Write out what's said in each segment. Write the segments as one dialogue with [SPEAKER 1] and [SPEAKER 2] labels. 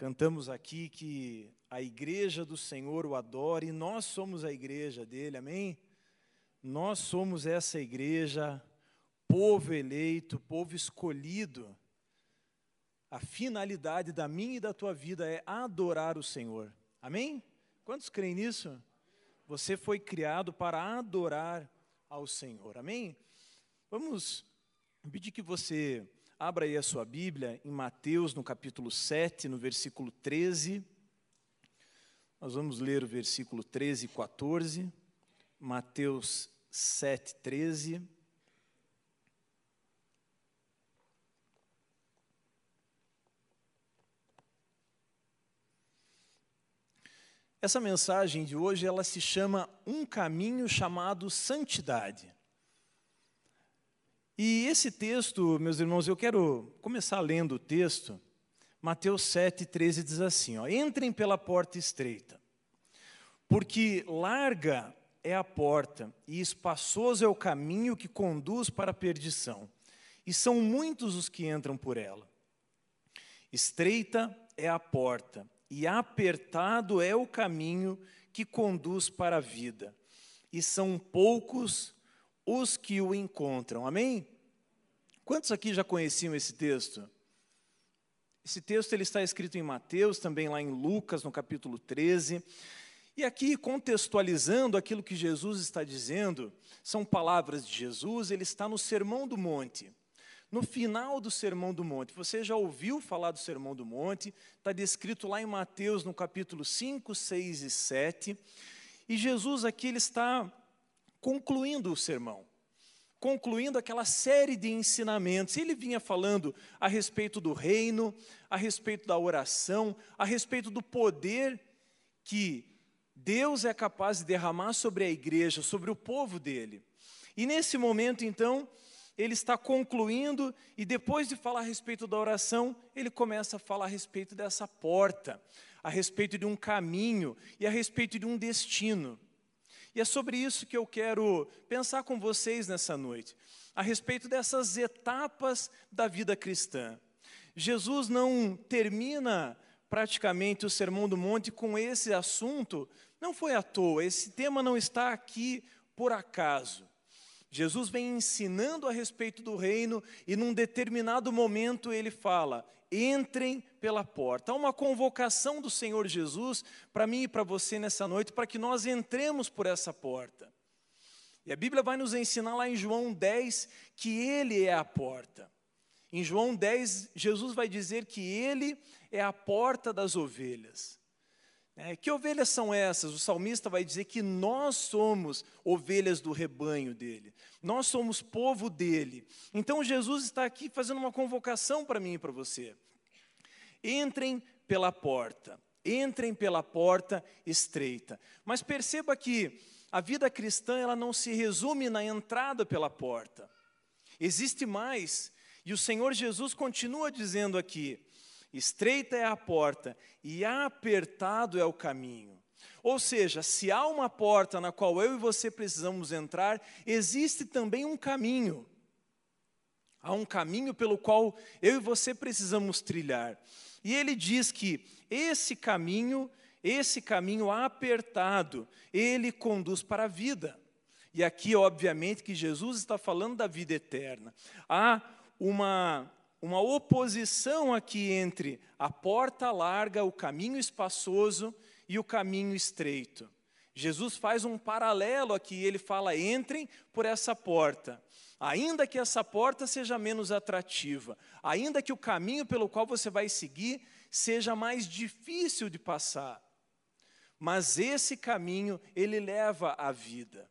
[SPEAKER 1] Cantamos aqui que a igreja do Senhor o adora e nós somos a igreja dele, amém? Nós somos essa igreja, povo eleito, povo escolhido. A finalidade da minha e da tua vida é adorar o Senhor, amém? Quantos creem nisso? Você foi criado para adorar ao Senhor, amém? Vamos pedir que você Abra aí a sua Bíblia em Mateus, no capítulo 7, no versículo 13. Nós vamos ler o versículo 13 e 14. Mateus 7, 13. Essa mensagem de hoje, ela se chama Um Caminho Chamado Santidade. E esse texto, meus irmãos, eu quero começar lendo o texto. Mateus 7, 13 diz assim: ó, Entrem pela porta estreita, porque larga é a porta e espaçoso é o caminho que conduz para a perdição, e são muitos os que entram por ela. Estreita é a porta e apertado é o caminho que conduz para a vida, e são poucos os que o encontram. Amém? Quantos aqui já conheciam esse texto? Esse texto ele está escrito em Mateus, também lá em Lucas, no capítulo 13. E aqui, contextualizando aquilo que Jesus está dizendo, são palavras de Jesus, ele está no Sermão do Monte. No final do Sermão do Monte, você já ouviu falar do Sermão do Monte, está descrito lá em Mateus, no capítulo 5, 6 e 7. E Jesus aqui ele está concluindo o sermão, concluindo aquela série de ensinamentos. Ele vinha falando a respeito do reino, a respeito da oração, a respeito do poder que Deus é capaz de derramar sobre a igreja, sobre o povo dele. E nesse momento, então, ele está concluindo, e depois de falar a respeito da oração, ele começa a falar a respeito dessa porta, a respeito de um caminho e a respeito de um destino. E é sobre isso que eu quero pensar com vocês nessa noite, a respeito dessas etapas da vida cristã. Jesus não termina praticamente o Sermão do Monte com esse assunto, não foi à toa, esse tema não está aqui por acaso. Jesus vem ensinando a respeito do reino e num determinado momento ele fala: entrem pela porta. Há uma convocação do Senhor Jesus para mim e para você nessa noite, para que nós entremos por essa porta. E a Bíblia vai nos ensinar lá em João 10 que Ele é a porta. Em João 10, Jesus vai dizer que Ele é a porta das ovelhas. É, que ovelhas são essas? O salmista vai dizer que nós somos ovelhas do rebanho dele, nós somos povo dele. Então Jesus está aqui fazendo uma convocação para mim e para você. Entrem pela porta, entrem pela porta estreita. Mas perceba que a vida cristã ela não se resume na entrada pela porta. Existe mais, e o Senhor Jesus continua dizendo aqui: Estreita é a porta e apertado é o caminho. Ou seja, se há uma porta na qual eu e você precisamos entrar, existe também um caminho. Há um caminho pelo qual eu e você precisamos trilhar. E ele diz que esse caminho, esse caminho apertado, ele conduz para a vida. E aqui, obviamente, que Jesus está falando da vida eterna. Há uma uma oposição aqui entre a porta larga, o caminho espaçoso e o caminho estreito. Jesus faz um paralelo aqui, ele fala: entrem por essa porta. Ainda que essa porta seja menos atrativa, ainda que o caminho pelo qual você vai seguir seja mais difícil de passar, mas esse caminho, ele leva à vida.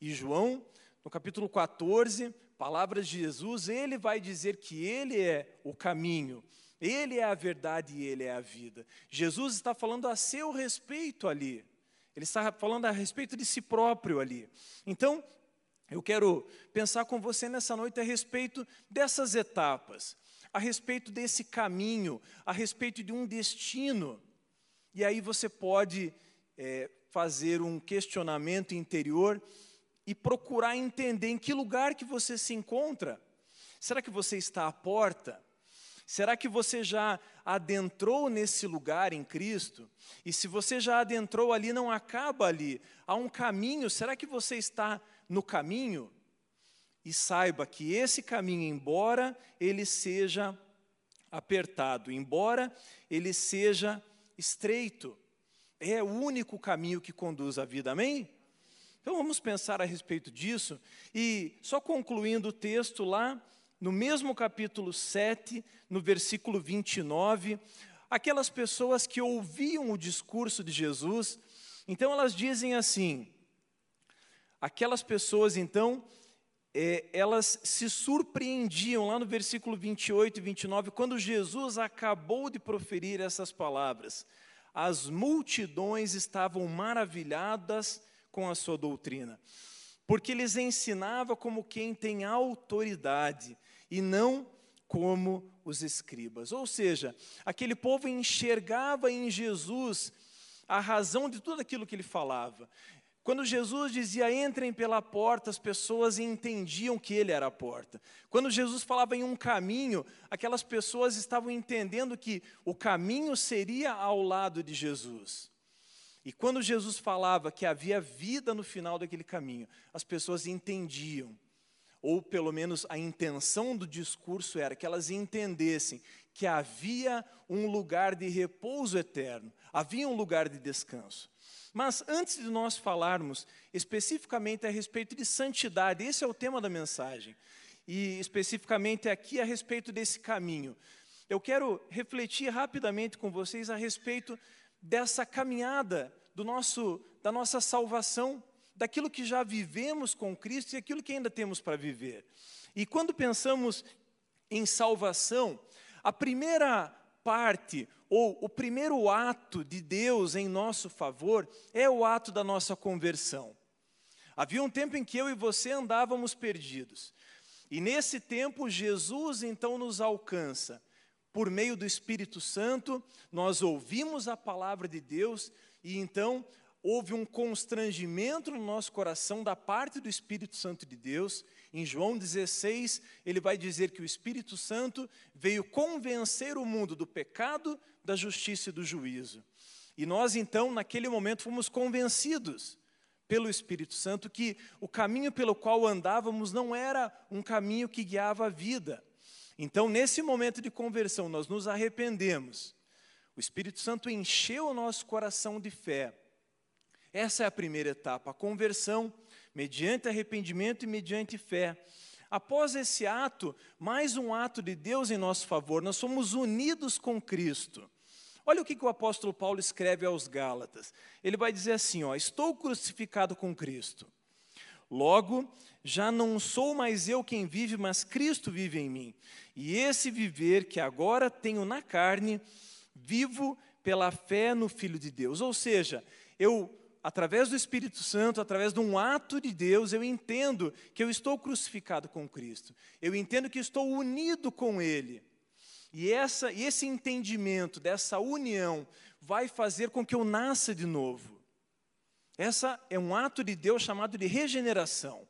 [SPEAKER 1] E João, no capítulo 14, palavras de Jesus, ele vai dizer que ele é o caminho, ele é a verdade e ele é a vida. Jesus está falando a seu respeito ali. Ele está falando a respeito de si próprio ali. Então, eu quero pensar com você nessa noite a respeito dessas etapas, a respeito desse caminho, a respeito de um destino. E aí você pode é, fazer um questionamento interior e procurar entender em que lugar que você se encontra. Será que você está à porta? Será que você já adentrou nesse lugar em Cristo? E se você já adentrou ali, não acaba ali. Há um caminho. Será que você está no caminho? E saiba que esse caminho, embora ele seja apertado, embora ele seja estreito, é o único caminho que conduz à vida. Amém? Então vamos pensar a respeito disso e só concluindo o texto lá no mesmo capítulo 7, no versículo 29, aquelas pessoas que ouviam o discurso de Jesus, então elas dizem assim: aquelas pessoas então, é, elas se surpreendiam, lá no versículo 28 e 29, quando Jesus acabou de proferir essas palavras. As multidões estavam maravilhadas com a sua doutrina, porque lhes ensinava como quem tem autoridade e não como os escribas. Ou seja, aquele povo enxergava em Jesus a razão de tudo aquilo que ele falava. Quando Jesus dizia entrem pela porta, as pessoas entendiam que ele era a porta. Quando Jesus falava em um caminho, aquelas pessoas estavam entendendo que o caminho seria ao lado de Jesus. E quando Jesus falava que havia vida no final daquele caminho, as pessoas entendiam ou pelo menos a intenção do discurso era que elas entendessem que havia um lugar de repouso eterno, havia um lugar de descanso. Mas antes de nós falarmos especificamente a respeito de santidade, esse é o tema da mensagem, e especificamente aqui a respeito desse caminho, eu quero refletir rapidamente com vocês a respeito dessa caminhada do nosso, da nossa salvação daquilo que já vivemos com Cristo e aquilo que ainda temos para viver. E quando pensamos em salvação, a primeira parte, ou o primeiro ato de Deus em nosso favor, é o ato da nossa conversão. Havia um tempo em que eu e você andávamos perdidos. E nesse tempo, Jesus então nos alcança. Por meio do Espírito Santo, nós ouvimos a palavra de Deus e então houve um constrangimento no nosso coração da parte do Espírito Santo de Deus. Em João 16, ele vai dizer que o Espírito Santo veio convencer o mundo do pecado, da justiça e do juízo. E nós, então, naquele momento, fomos convencidos pelo Espírito Santo que o caminho pelo qual andávamos não era um caminho que guiava a vida. Então, nesse momento de conversão, nós nos arrependemos. O Espírito Santo encheu o nosso coração de fé essa é a primeira etapa, a conversão, mediante arrependimento e mediante fé. Após esse ato, mais um ato de Deus em nosso favor, nós somos unidos com Cristo. Olha o que, o apóstolo Paulo escreve aos Gálatas. Ele vai dizer assim: ó, Estou crucificado com Cristo. Logo, já não sou mais eu quem vive, mas Cristo vive em mim. E esse viver que agora tenho na carne, vivo pela fé no Filho de Deus. Ou seja, eu através do Espírito Santo, através de um ato de Deus, eu entendo que eu estou crucificado com Cristo. Eu entendo que estou unido com Ele. E essa, esse entendimento dessa união vai fazer com que eu nasça de novo. Essa é um ato de Deus chamado de regeneração.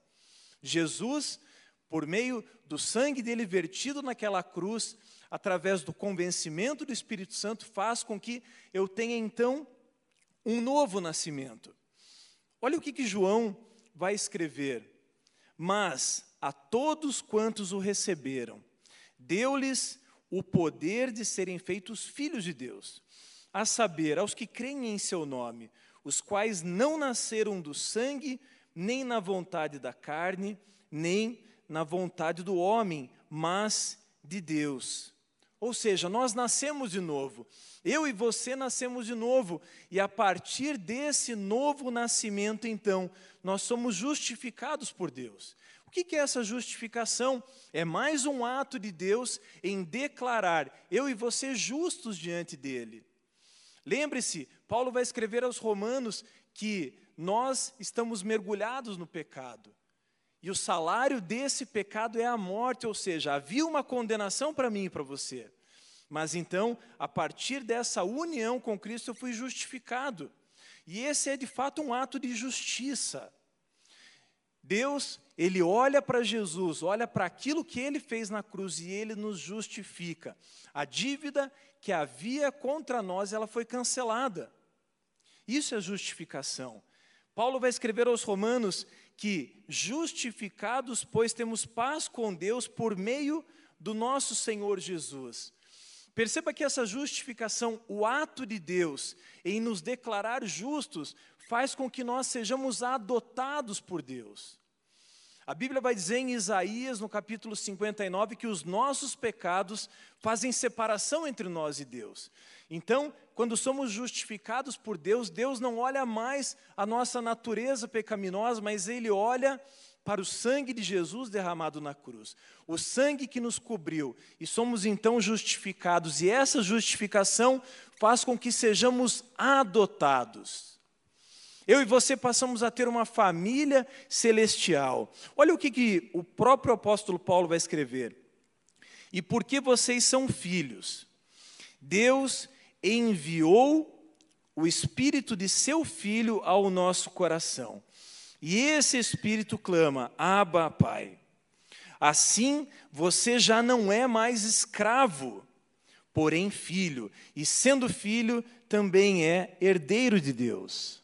[SPEAKER 1] Jesus, por meio do sangue dele vertido naquela cruz, através do convencimento do Espírito Santo, faz com que eu tenha então um novo nascimento. Olha o que, que João vai escrever. Mas a todos quantos o receberam, deu-lhes o poder de serem feitos filhos de Deus, a saber, aos que creem em seu nome, os quais não nasceram do sangue, nem na vontade da carne, nem na vontade do homem, mas de Deus. Ou seja, nós nascemos de novo. Eu e você nascemos de novo. E a partir desse novo nascimento, então, nós somos justificados por Deus. O que é essa justificação? É mais um ato de Deus em declarar eu e você justos diante dele. Lembre-se, Paulo vai escrever aos Romanos que nós estamos mergulhados no pecado. E o salário desse pecado é a morte, ou seja, havia uma condenação para mim e para você. Mas então, a partir dessa união com Cristo, eu fui justificado. E esse é de fato um ato de justiça. Deus, ele olha para Jesus, olha para aquilo que ele fez na cruz e ele nos justifica. A dívida que havia contra nós, ela foi cancelada. Isso é justificação. Paulo vai escrever aos Romanos que, justificados, pois temos paz com Deus por meio do nosso Senhor Jesus. Perceba que essa justificação, o ato de Deus em nos declarar justos, faz com que nós sejamos adotados por Deus. A Bíblia vai dizer em Isaías, no capítulo 59, que os nossos pecados fazem separação entre nós e Deus. Então, quando somos justificados por Deus, Deus não olha mais a nossa natureza pecaminosa, mas Ele olha para o sangue de Jesus derramado na cruz, o sangue que nos cobriu, e somos então justificados, e essa justificação faz com que sejamos adotados. Eu e você passamos a ter uma família celestial. Olha o que, que o próprio apóstolo Paulo vai escrever. E porque vocês são filhos, Deus enviou o espírito de seu filho ao nosso coração. E esse espírito clama: Abba, Pai. Assim, você já não é mais escravo, porém filho, e sendo filho, também é herdeiro de Deus.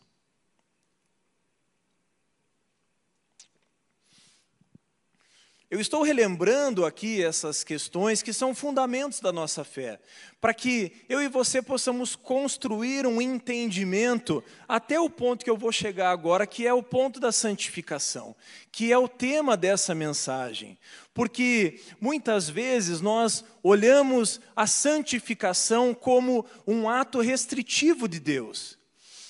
[SPEAKER 1] Eu estou relembrando aqui essas questões que são fundamentos da nossa fé, para que eu e você possamos construir um entendimento até o ponto que eu vou chegar agora, que é o ponto da santificação, que é o tema dessa mensagem. Porque muitas vezes nós olhamos a santificação como um ato restritivo de Deus.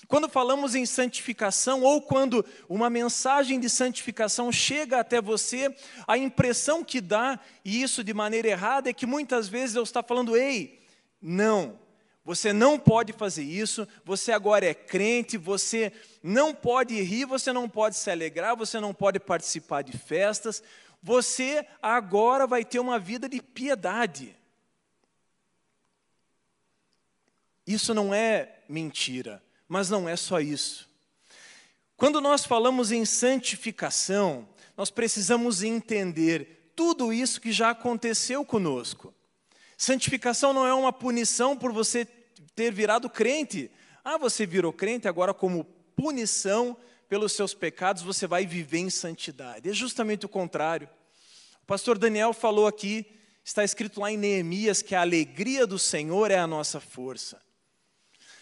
[SPEAKER 1] Quando falamos em santificação ou quando uma mensagem de santificação chega até você, a impressão que dá, e isso de maneira errada, é que muitas vezes Deus está falando: ei, não, você não pode fazer isso, você agora é crente, você não pode rir, você não pode se alegrar, você não pode participar de festas, você agora vai ter uma vida de piedade. Isso não é mentira. Mas não é só isso. Quando nós falamos em santificação, nós precisamos entender tudo isso que já aconteceu conosco. Santificação não é uma punição por você ter virado crente. Ah, você virou crente, agora, como punição pelos seus pecados, você vai viver em santidade. É justamente o contrário. O pastor Daniel falou aqui, está escrito lá em Neemias, que a alegria do Senhor é a nossa força.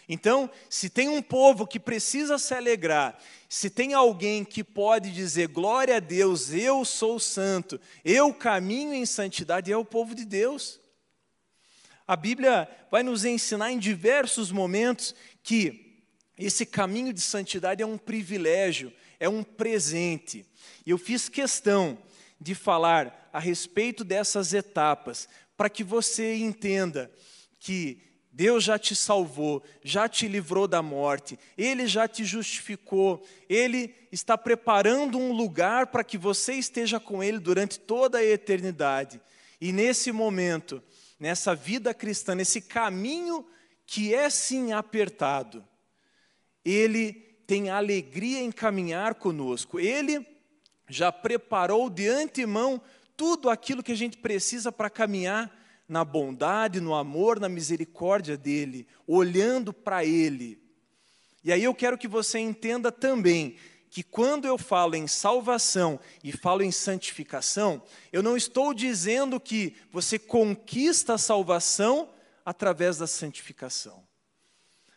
[SPEAKER 1] Então, se tem um povo que precisa se alegrar, se tem alguém que pode dizer glória a Deus, eu sou santo, eu caminho em santidade, é o povo de Deus. A Bíblia vai nos ensinar em diversos momentos que esse caminho de santidade é um privilégio, é um presente. E eu fiz questão de falar a respeito dessas etapas, para que você entenda que Deus já te salvou, já te livrou da morte, Ele já te justificou, Ele está preparando um lugar para que você esteja com Ele durante toda a eternidade. E nesse momento, nessa vida cristã, nesse caminho que é sim apertado, Ele tem alegria em caminhar conosco, Ele já preparou de antemão tudo aquilo que a gente precisa para caminhar na bondade, no amor, na misericórdia dele, olhando para ele. E aí eu quero que você entenda também que quando eu falo em salvação e falo em santificação, eu não estou dizendo que você conquista a salvação através da santificação.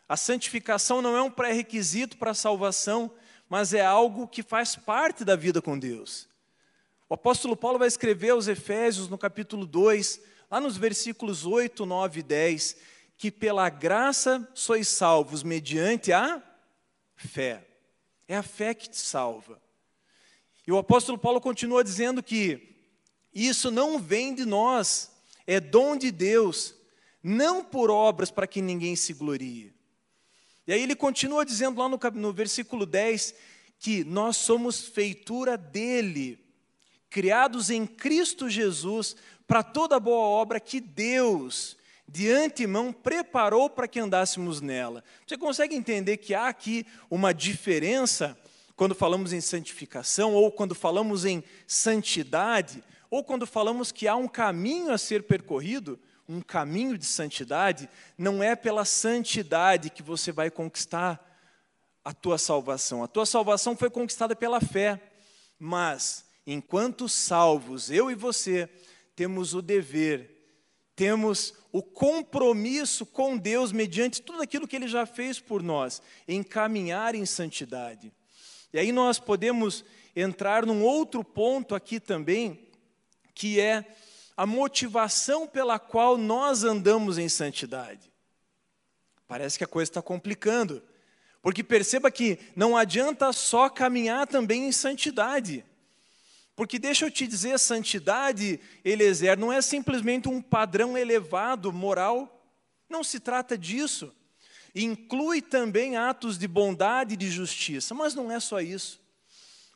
[SPEAKER 1] A santificação não é um pré-requisito para a salvação, mas é algo que faz parte da vida com Deus. O apóstolo Paulo vai escrever aos Efésios, no capítulo 2, lá nos versículos 8, 9 e 10, que pela graça sois salvos mediante a fé. É a fé que te salva. E o apóstolo Paulo continua dizendo que isso não vem de nós, é dom de Deus, não por obras para que ninguém se glorie. E aí ele continua dizendo lá no, no versículo 10 que nós somos feitura dele, criados em Cristo Jesus para toda boa obra que Deus, de antemão, preparou para que andássemos nela. Você consegue entender que há aqui uma diferença quando falamos em santificação, ou quando falamos em santidade, ou quando falamos que há um caminho a ser percorrido, um caminho de santidade, não é pela santidade que você vai conquistar a tua salvação. A tua salvação foi conquistada pela fé, mas enquanto salvos, eu e você temos o dever, temos o compromisso com Deus mediante tudo aquilo que ele já fez por nós, em caminhar em santidade. E aí nós podemos entrar num outro ponto aqui também, que é a motivação pela qual nós andamos em santidade. Parece que a coisa está complicando, porque perceba que não adianta só caminhar também em santidade. Porque deixa eu te dizer, santidade, Eliezer, não é simplesmente um padrão elevado moral, não se trata disso inclui também atos de bondade e de justiça, mas não é só isso.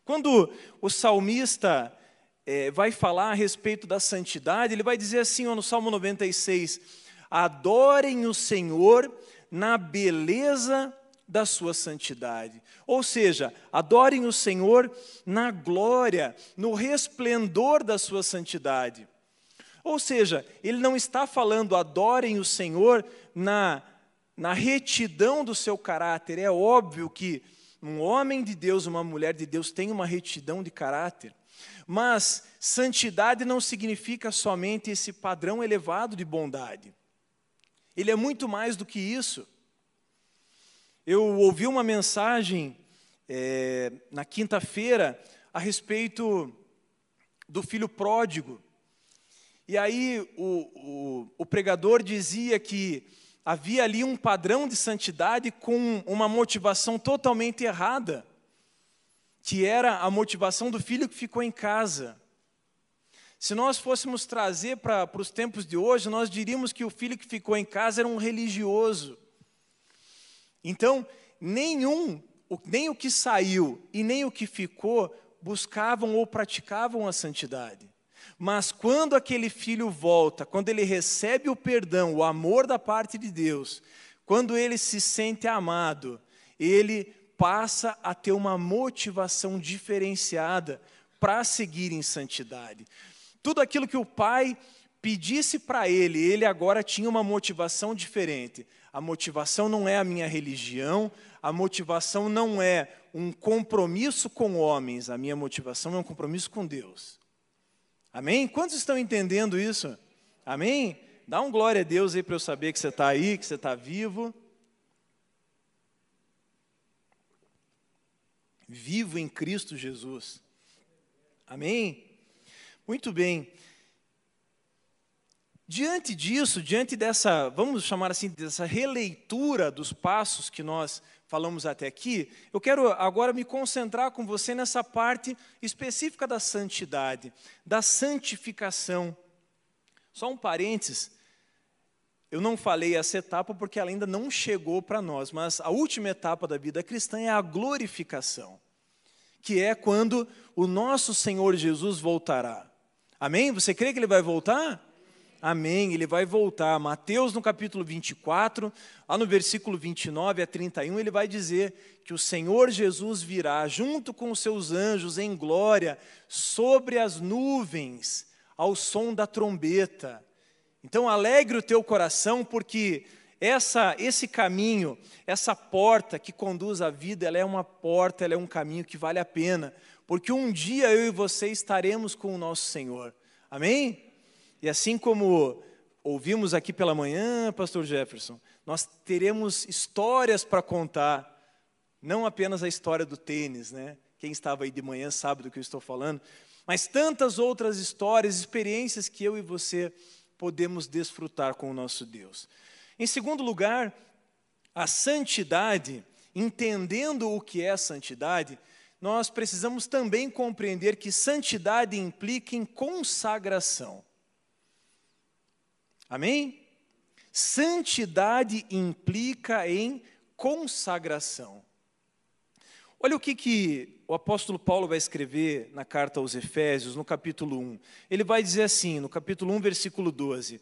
[SPEAKER 1] Quando o salmista é, vai falar a respeito da santidade, ele vai dizer assim ó, no Salmo 96: Adorem o Senhor na beleza da sua santidade. Ou seja, adorem o Senhor na glória, no resplendor da sua santidade. Ou seja, ele não está falando adorem o Senhor na na retidão do seu caráter. É óbvio que um homem de Deus, uma mulher de Deus tem uma retidão de caráter. Mas santidade não significa somente esse padrão elevado de bondade. Ele é muito mais do que isso. Eu ouvi uma mensagem é, na quinta-feira a respeito do filho pródigo. E aí o, o, o pregador dizia que havia ali um padrão de santidade com uma motivação totalmente errada, que era a motivação do filho que ficou em casa. Se nós fôssemos trazer para, para os tempos de hoje, nós diríamos que o filho que ficou em casa era um religioso. Então, nenhum, nem o que saiu e nem o que ficou buscavam ou praticavam a santidade. Mas quando aquele filho volta, quando ele recebe o perdão, o amor da parte de Deus, quando ele se sente amado, ele passa a ter uma motivação diferenciada para seguir em santidade. Tudo aquilo que o pai pedisse para ele, ele agora tinha uma motivação diferente. A motivação não é a minha religião, a motivação não é um compromisso com homens, a minha motivação é um compromisso com Deus. Amém? Quantos estão entendendo isso? Amém? Dá um glória a Deus aí para eu saber que você está aí, que você está vivo. Vivo em Cristo Jesus. Amém? Muito bem. Diante disso, diante dessa, vamos chamar assim, dessa releitura dos passos que nós falamos até aqui, eu quero agora me concentrar com você nessa parte específica da santidade, da santificação. Só um parênteses, eu não falei essa etapa porque ela ainda não chegou para nós, mas a última etapa da vida cristã é a glorificação, que é quando o nosso Senhor Jesus voltará. Amém? Você crê que ele vai voltar? Amém, ele vai voltar. Mateus, no capítulo 24, lá no versículo 29 a 31, ele vai dizer que o Senhor Jesus virá junto com os seus anjos em glória sobre as nuvens, ao som da trombeta. Então, alegre o teu coração, porque essa, esse caminho, essa porta que conduz à vida, ela é uma porta, ela é um caminho que vale a pena, porque um dia eu e você estaremos com o nosso Senhor. Amém? E assim como ouvimos aqui pela manhã, Pastor Jefferson, nós teremos histórias para contar, não apenas a história do tênis, né? Quem estava aí de manhã sabe do que eu estou falando, mas tantas outras histórias, experiências que eu e você podemos desfrutar com o nosso Deus. Em segundo lugar, a santidade, entendendo o que é santidade, nós precisamos também compreender que santidade implica em consagração. Amém? Santidade implica em consagração. Olha o que, que o apóstolo Paulo vai escrever na carta aos Efésios, no capítulo 1. Ele vai dizer assim, no capítulo 1, versículo 12: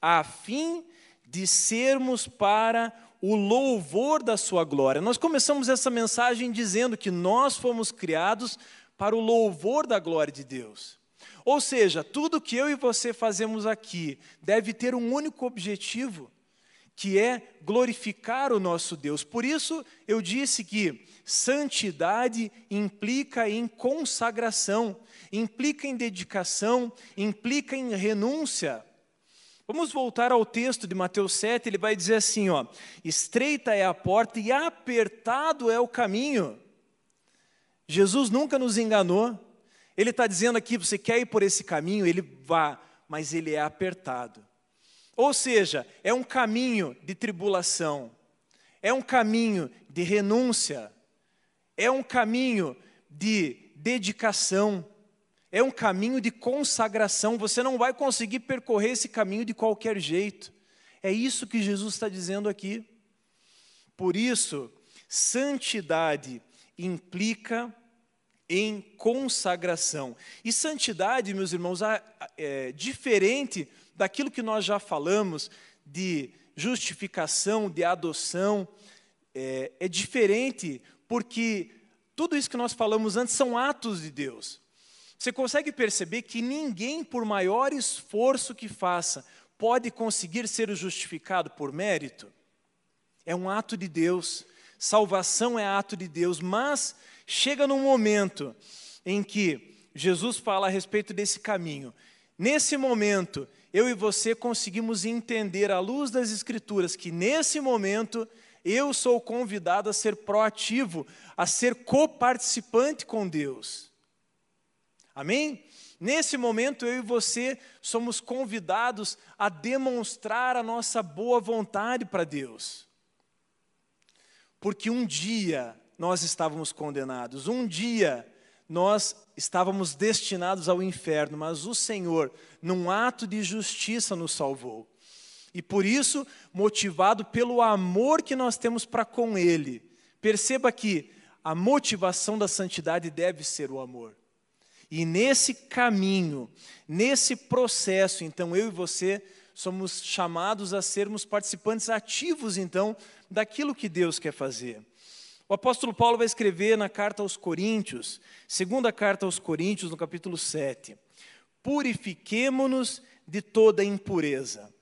[SPEAKER 1] A fim de sermos para o louvor da sua glória. Nós começamos essa mensagem dizendo que nós fomos criados para o louvor da glória de Deus. Ou seja, tudo que eu e você fazemos aqui deve ter um único objetivo, que é glorificar o nosso Deus. Por isso eu disse que santidade implica em consagração, implica em dedicação, implica em renúncia. Vamos voltar ao texto de Mateus 7, ele vai dizer assim, ó: Estreita é a porta e apertado é o caminho. Jesus nunca nos enganou. Ele está dizendo aqui, você quer ir por esse caminho, ele vá, mas ele é apertado. Ou seja, é um caminho de tribulação, é um caminho de renúncia, é um caminho de dedicação, é um caminho de consagração. Você não vai conseguir percorrer esse caminho de qualquer jeito. É isso que Jesus está dizendo aqui. Por isso, santidade implica em consagração. E santidade, meus irmãos, é diferente daquilo que nós já falamos de justificação, de adoção, é, é diferente porque tudo isso que nós falamos antes são atos de Deus. Você consegue perceber que ninguém, por maior esforço que faça, pode conseguir ser justificado por mérito? É um ato de Deus, salvação é ato de Deus, mas chega num momento em que Jesus fala a respeito desse caminho. Nesse momento, eu e você conseguimos entender, à luz das Escrituras, que nesse momento eu sou convidado a ser proativo, a ser coparticipante com Deus. Amém? Nesse momento, eu e você somos convidados a demonstrar a nossa boa vontade para Deus. Porque um dia nós estávamos condenados, um dia nós estávamos destinados ao inferno, mas o Senhor, num ato de justiça, nos salvou. E por isso, motivado pelo amor que nós temos para com Ele, perceba que a motivação da santidade deve ser o amor. E nesse caminho, nesse processo, então eu e você somos chamados a sermos participantes ativos, então, daquilo que Deus quer fazer. O apóstolo Paulo vai escrever na carta aos Coríntios, segunda carta aos Coríntios, no capítulo 7. Purifiquemo-nos de toda impureza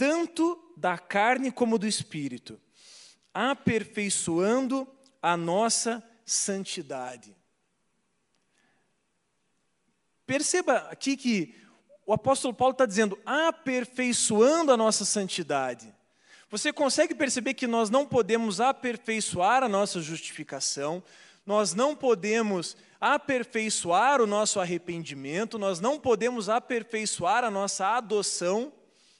[SPEAKER 1] tanto da carne como do espírito, aperfeiçoando a nossa santidade. Perceba aqui que o apóstolo Paulo está dizendo, aperfeiçoando a nossa santidade. Você consegue perceber que nós não podemos aperfeiçoar a nossa justificação, nós não podemos aperfeiçoar o nosso arrependimento, nós não podemos aperfeiçoar a nossa adoção,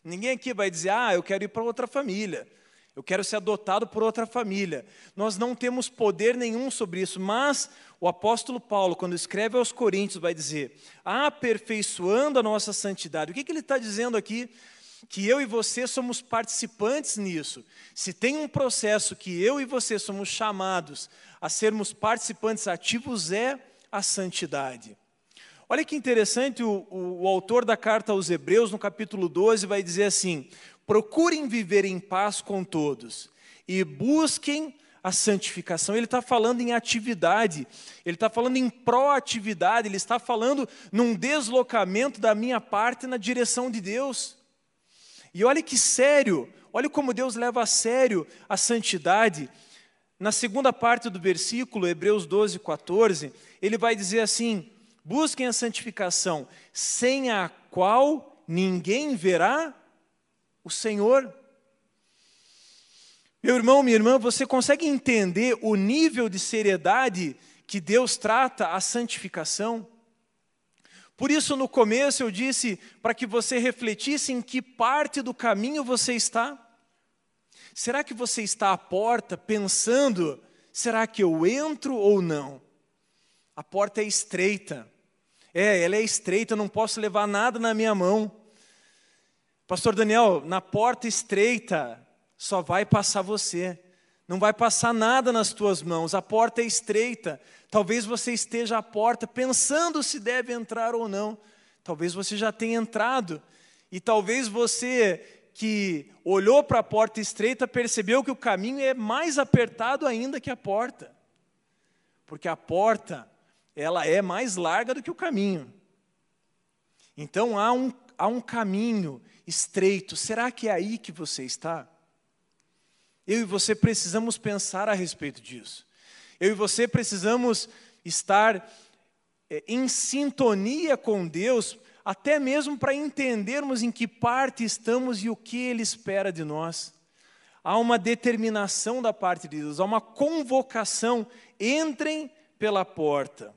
[SPEAKER 1] Ninguém aqui vai dizer, ah, eu quero ir para outra família, eu quero ser adotado por outra família. Nós não temos poder nenhum sobre isso, mas o apóstolo Paulo, quando escreve aos Coríntios, vai dizer, aperfeiçoando a nossa santidade. O que, que ele está dizendo aqui? Que eu e você somos participantes nisso. Se tem um processo que eu e você somos chamados a sermos participantes ativos, é a santidade. Olha que interessante, o, o, o, autor da carta aos Hebreus, no capítulo 12, vai dizer assim: procurem viver em paz com todos e busquem a santificação. Ele está falando em atividade, ele está falando em proatividade, ele está falando num deslocamento da minha parte na direção de Deus. E olha que sério, olha como Deus leva a sério a santidade. Na segunda parte do versículo, Hebreus 12, 14, ele vai dizer assim: busquem a santificação, sem a qual ninguém verá o Senhor. Meu irmão, minha irmã, você consegue entender o nível de seriedade que Deus trata a santificação? Por isso, no começo, eu disse para que você refletisse em que parte do caminho você está. Será que você está à porta pensando, será que eu entro ou não? A porta é estreita. É, ela é estreita, eu não posso levar nada na minha mão. Pastor Daniel, na porta estreita só vai passar você. Não vai passar nada nas tuas mãos. A porta é estreita. Talvez você esteja à porta pensando se deve entrar ou não. Talvez você já tenha entrado. E talvez você que olhou para a porta estreita percebeu que o caminho é mais apertado ainda que a porta. Porque a porta, ela é mais larga do que o caminho. Então há um, há um caminho estreito. Será que é aí que você está? Eu e você precisamos pensar a respeito disso. Eu e você precisamos estar é, em sintonia com Deus, até mesmo para entendermos em que parte estamos e o que Ele espera de nós. Há uma determinação da parte de Deus, há uma convocação: entrem pela porta.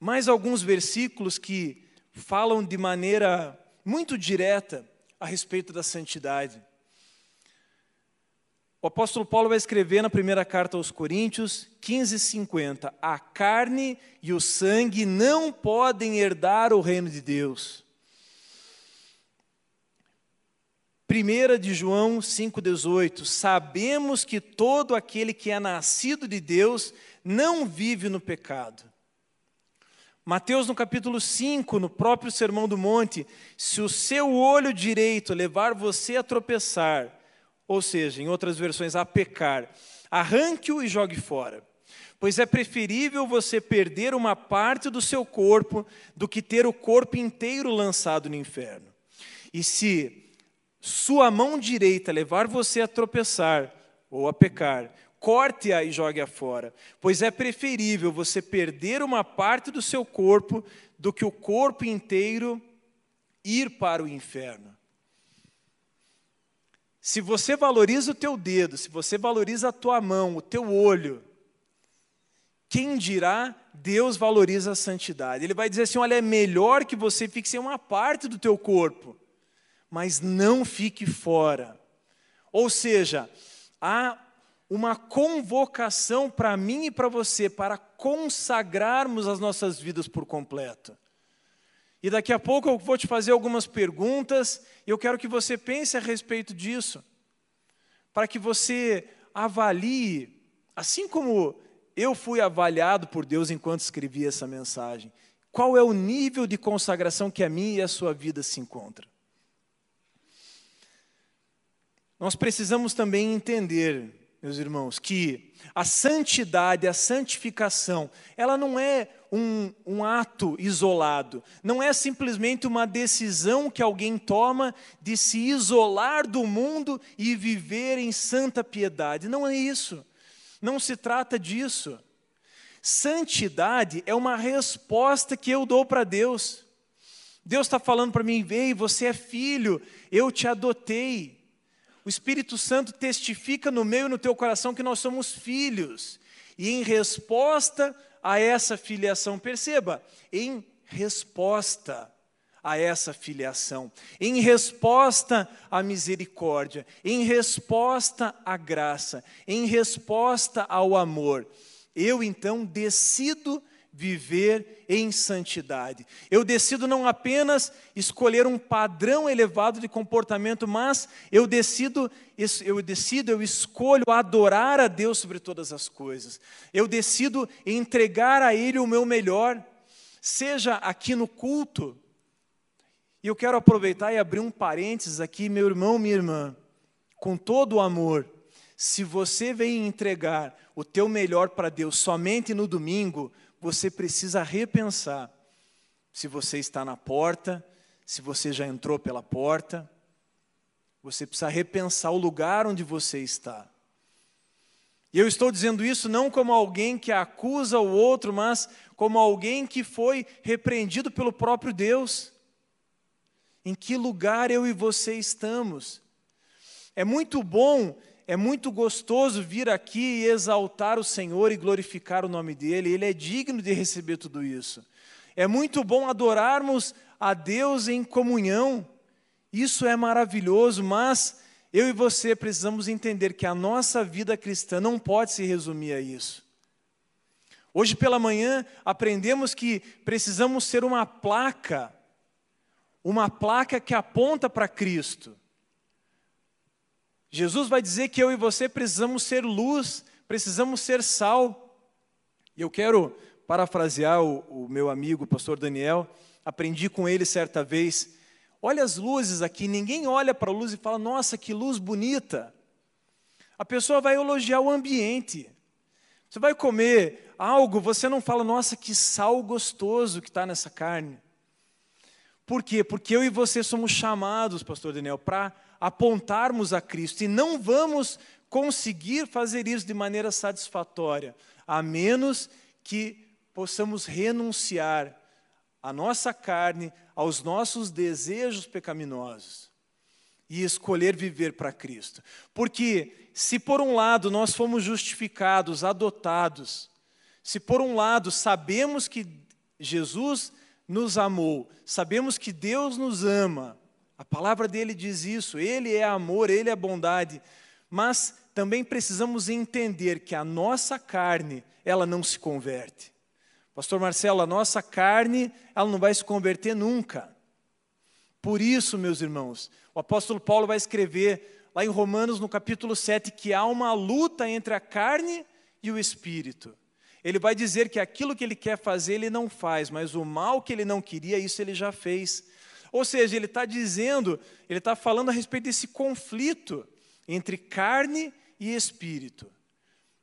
[SPEAKER 1] Mais alguns versículos que falam de maneira muito direta a respeito da santidade. O apóstolo Paulo vai escrever na primeira carta aos Coríntios 15:50, a carne e o sangue não podem herdar o reino de Deus. 1 de João 5,18: Sabemos que todo aquele que é nascido de Deus não vive no pecado. Mateus, no capítulo 5, no próprio Sermão do Monte: Se o seu olho direito levar você a tropeçar, ou seja, em outras versões, a pecar, arranque-o e jogue fora. Pois é preferível você perder uma parte do seu corpo do que ter o corpo inteiro lançado no inferno. E se sua mão direita levar você a tropeçar ou a pecar, corte-a e jogue-a fora, pois é preferível você perder uma parte do seu corpo do que o corpo inteiro ir para o inferno. Se você valoriza o teu dedo, se você valoriza a tua mão, o teu olho, quem dirá Deus valoriza a santidade? Ele vai dizer assim: olha, é melhor que você fique sem uma parte do teu corpo, mas não fique fora. Ou seja, há uma convocação para mim e para você para consagrarmos as nossas vidas por completo. E daqui a pouco eu vou te fazer algumas perguntas e eu quero que você pense a respeito disso, para que você avalie, assim como eu fui avaliado por Deus enquanto escrevi essa mensagem, qual é o nível de consagração que a minha e a sua vida se encontra. Nós precisamos também entender, meus irmãos, que a santidade, a santificação, ela não é um, um, ato isolado, não é simplesmente uma decisão que alguém toma de se isolar do mundo e viver em santa piedade. Não é isso. Não se trata disso. Santidade é uma resposta que eu dou para Deus. Deus está falando para mim: ei, você é filho, eu te adotei. O Espírito Santo testifica no meu e no teu coração que nós somos filhos. E em resposta a essa filiação, perceba, em resposta a essa filiação, em resposta à misericórdia, em resposta à graça, em resposta ao amor, eu então decido viver em santidade. Eu decido não apenas escolher um padrão elevado de comportamento, mas eu decido, eu decido, eu escolho adorar a Deus sobre todas as coisas. Eu decido entregar a Ele o meu melhor, seja aqui no culto. E eu quero aproveitar e abrir um parênteses aqui, meu irmão, minha irmã, com todo o amor. Se você vem entregar o teu melhor para Deus somente no domingo, você precisa repensar se você está na porta, se você já entrou pela porta. Você precisa repensar o lugar onde você está. E eu estou dizendo isso não como alguém que acusa o outro, mas como alguém que foi repreendido pelo próprio Deus. Em que lugar eu e você estamos? É muito bom é muito gostoso vir aqui e exaltar o Senhor e glorificar o nome dEle, Ele é digno de receber tudo isso. É muito bom adorarmos a Deus em comunhão, isso é maravilhoso, mas eu e você precisamos entender que a nossa vida cristã não pode se resumir a isso. Hoje pela manhã aprendemos que precisamos ser uma placa, uma placa que aponta para Cristo. Jesus vai dizer que eu e você precisamos ser luz, precisamos ser sal. E eu quero parafrasear o, o meu amigo, o pastor Daniel, aprendi com ele certa vez. Olha as luzes aqui, ninguém olha para a luz e fala, nossa, que luz bonita. A pessoa vai elogiar o ambiente. Você vai comer algo, você não fala, nossa, que sal gostoso que está nessa carne. Por quê? Porque eu e você somos chamados, pastor Daniel, para apontarmos a Cristo e não vamos conseguir fazer isso de maneira satisfatória, a menos que possamos renunciar à nossa carne, aos nossos desejos pecaminosos e escolher viver para Cristo. Porque se por um lado nós fomos justificados, adotados, se por um lado sabemos que Jesus nos amou, sabemos que Deus nos ama, a palavra dele diz isso, ele é amor, ele é bondade, mas também precisamos entender que a nossa carne, ela não se converte. Pastor Marcelo, a nossa carne, ela não vai se converter nunca. Por isso, meus irmãos, o apóstolo Paulo vai escrever lá em Romanos, no capítulo 7, que há uma luta entre a carne e o espírito. Ele vai dizer que aquilo que ele quer fazer, ele não faz, mas o mal que ele não queria, isso ele já fez. Ou seja, ele está dizendo, ele está falando a respeito desse conflito entre carne e espírito.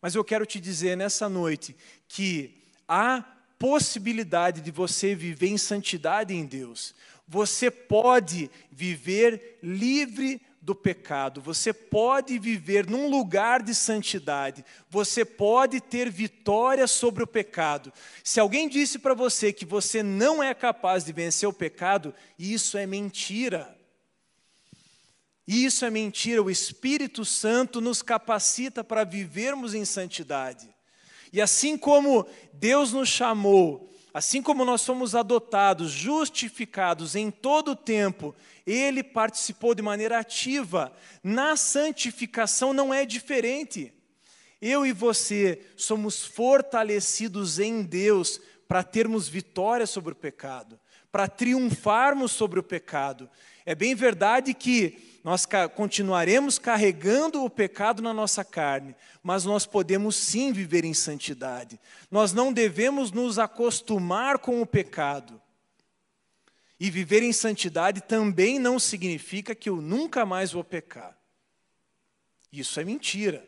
[SPEAKER 1] Mas eu quero te dizer nessa noite que há possibilidade de você viver em santidade em Deus. Você pode viver livre do pecado, você pode viver num lugar de santidade, você pode ter vitória sobre o pecado. Se alguém disse para você que você não é capaz de vencer o pecado, isso é mentira. Isso é mentira. O Espírito Santo nos capacita para vivermos em santidade. E assim como Deus nos chamou, assim como nós somos adotados, justificados em todo o tempo, Ele participou de maneira ativa. Na santificação não é diferente. Eu e você somos fortalecidos em Deus para termos vitória sobre o pecado, para triunfarmos sobre o pecado. É bem verdade que nós continuaremos carregando o pecado na nossa carne, mas nós podemos sim viver em santidade. Nós não devemos nos acostumar com o pecado. E viver em santidade também não significa que eu nunca mais vou pecar. Isso é mentira.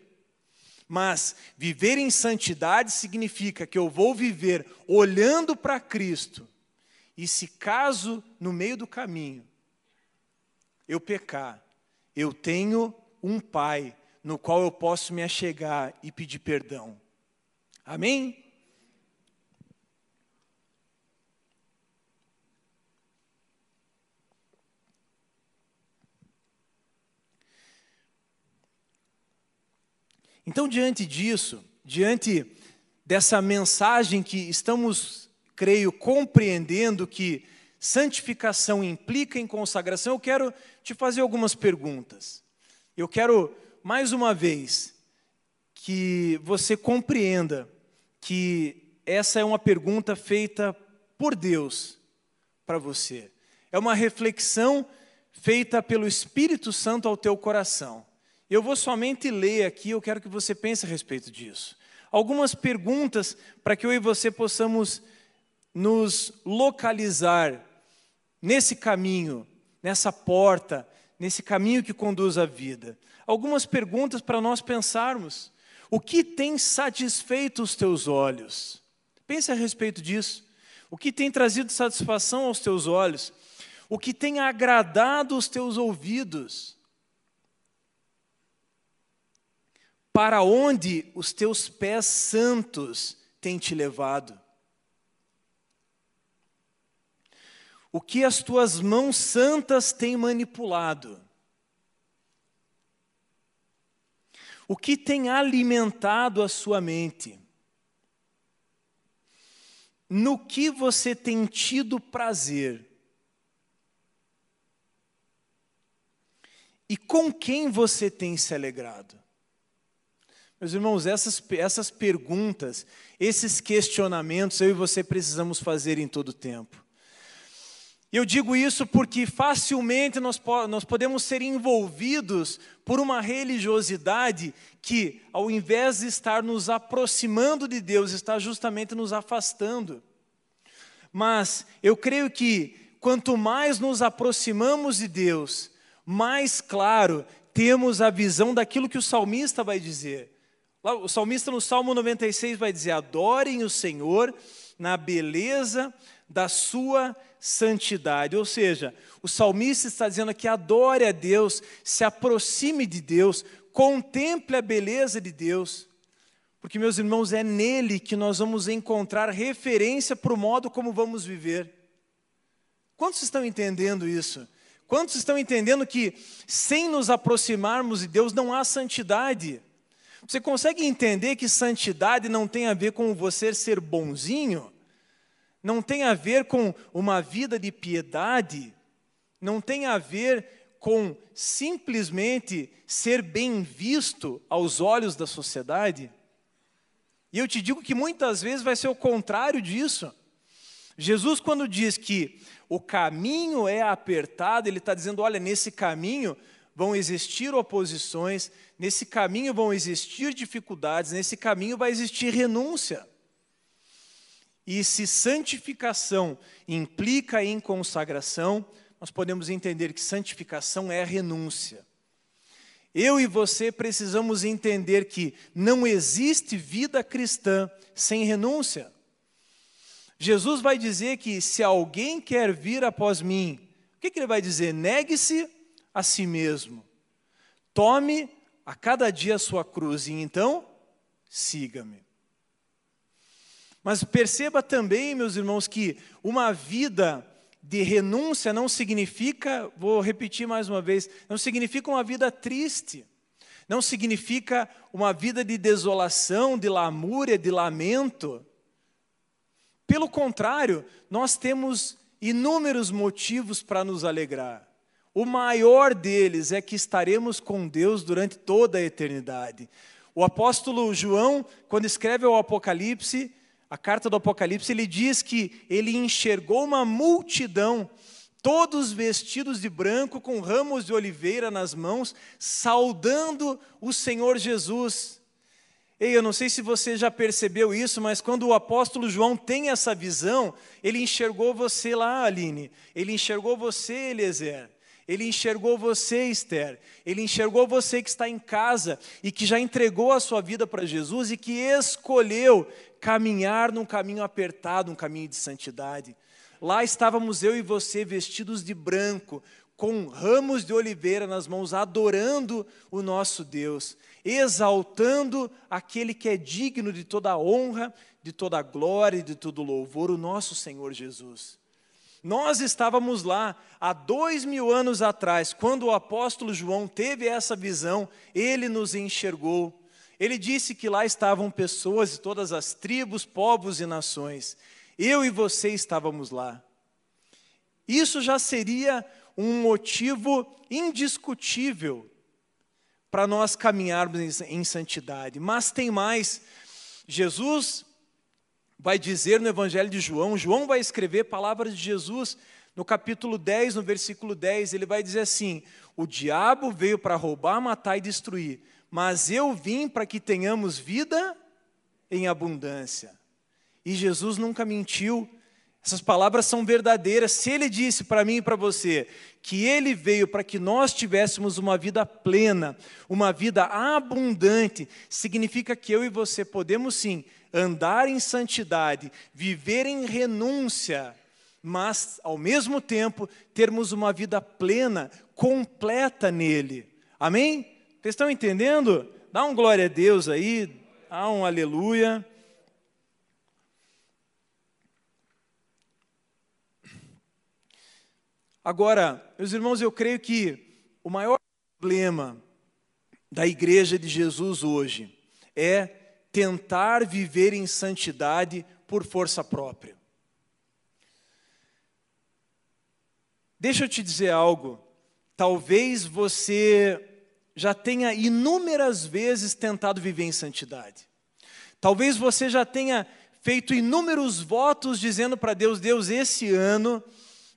[SPEAKER 1] Mas viver em santidade significa que eu vou viver olhando para Cristo. E se caso no meio do caminho eu pecar, eu tenho um Pai no qual eu posso me achegar e pedir perdão. Amém? Então, diante disso, diante dessa mensagem que estamos, creio, compreendendo que santificação implica em consagração, eu quero te fazer algumas perguntas. Eu quero, mais uma vez, que você compreenda que essa é uma pergunta feita por Deus para você. É uma reflexão feita pelo Espírito Santo ao teu coração. Eu vou somente ler aqui, eu quero que você pense a respeito disso. Algumas perguntas para que eu e você possamos nos localizar nesse caminho nessa porta, nesse caminho que conduz à vida. Algumas perguntas para nós pensarmos. O que tem satisfeito os teus olhos? Pense a respeito disso. O que tem trazido satisfação aos teus olhos? O que tem agradado os teus ouvidos? Para onde os teus pés santos têm te levado? O que as tuas mãos santas têm manipulado? O que tem alimentado a sua mente? No que você tem tido prazer? E com quem você tem se alegrado? Meus irmãos, essas, essas perguntas, esses questionamentos, eu e você precisamos fazer em todo tempo. Eu digo isso porque facilmente nós, nós podemos ser envolvidos por uma religiosidade que, ao invés de estar nos aproximando de Deus, está justamente nos afastando. Mas eu creio que quanto mais nos aproximamos de Deus, mais claro temos a visão daquilo que o salmista vai dizer. O salmista no Salmo 96 vai dizer: Adorem o Senhor na beleza da sua santidade. Ou seja, o salmista está dizendo que adore a Deus, se aproxime de Deus, contemple a beleza de Deus. Porque, meus irmãos, é nele que nós vamos encontrar referência para o modo como vamos viver. Quantos estão entendendo isso? Quantos estão entendendo que sem nos aproximarmos de Deus não há santidade? Você consegue entender que santidade não tem a ver com você ser bonzinho? Não tem a ver com uma vida de piedade? Não tem a ver com simplesmente ser bem visto aos olhos da sociedade? E eu te digo que muitas vezes vai ser o contrário disso. Jesus, quando diz que o caminho é apertado, ele está dizendo: olha, nesse caminho vão existir oposições, nesse caminho vão existir dificuldades, nesse caminho vai existir renúncia. E se santificação implica em consagração, nós podemos entender que santificação é renúncia. Eu e você precisamos entender que não existe vida cristã sem renúncia. Jesus vai dizer que se alguém quer vir após mim, o que, que ele vai dizer? Negue-se a si mesmo, tome a cada dia a sua cruz e então siga-me. Mas perceba também, meus irmãos, que uma vida de renúncia não significa, vou repetir mais uma vez, não significa uma vida triste, não significa uma vida de desolação, de lamúria, de lamento. Pelo contrário, nós temos inúmeros motivos para nos alegrar. O maior deles é que estaremos com Deus durante toda a eternidade. O apóstolo João, quando escreve o Apocalipse, a carta do Apocalipse, ele diz que ele enxergou uma multidão, todos vestidos de branco, com ramos de oliveira nas mãos, saudando o Senhor Jesus. Ei, eu não sei se você já percebeu isso, mas quando o apóstolo João tem essa visão, ele enxergou você lá, Aline, ele enxergou você, Eliezer, ele enxergou você, Esther, ele enxergou você que está em casa e que já entregou a sua vida para Jesus e que escolheu caminhar num caminho apertado, um caminho de santidade. Lá estávamos eu e você vestidos de branco, com ramos de oliveira nas mãos, adorando o nosso Deus exaltando aquele que é digno de toda a honra, de toda a glória e de todo louvor, o nosso Senhor Jesus. Nós estávamos lá há dois mil anos atrás, quando o apóstolo João teve essa visão, ele nos enxergou. Ele disse que lá estavam pessoas de todas as tribos, povos e nações. Eu e você estávamos lá. Isso já seria um motivo indiscutível para nós caminharmos em santidade. Mas tem mais. Jesus vai dizer no Evangelho de João, João vai escrever palavras de Jesus no capítulo 10, no versículo 10, ele vai dizer assim: O diabo veio para roubar, matar e destruir, mas eu vim para que tenhamos vida em abundância. E Jesus nunca mentiu, essas palavras são verdadeiras. Se ele disse para mim e para você que ele veio para que nós tivéssemos uma vida plena, uma vida abundante, significa que eu e você podemos sim andar em santidade, viver em renúncia, mas ao mesmo tempo termos uma vida plena, completa nele. Amém? Vocês estão entendendo? Dá um glória a Deus aí, dá um aleluia. Agora, meus irmãos, eu creio que o maior problema da igreja de Jesus hoje é tentar viver em santidade por força própria. Deixa eu te dizer algo. Talvez você já tenha inúmeras vezes tentado viver em santidade. Talvez você já tenha feito inúmeros votos dizendo para Deus: Deus, esse ano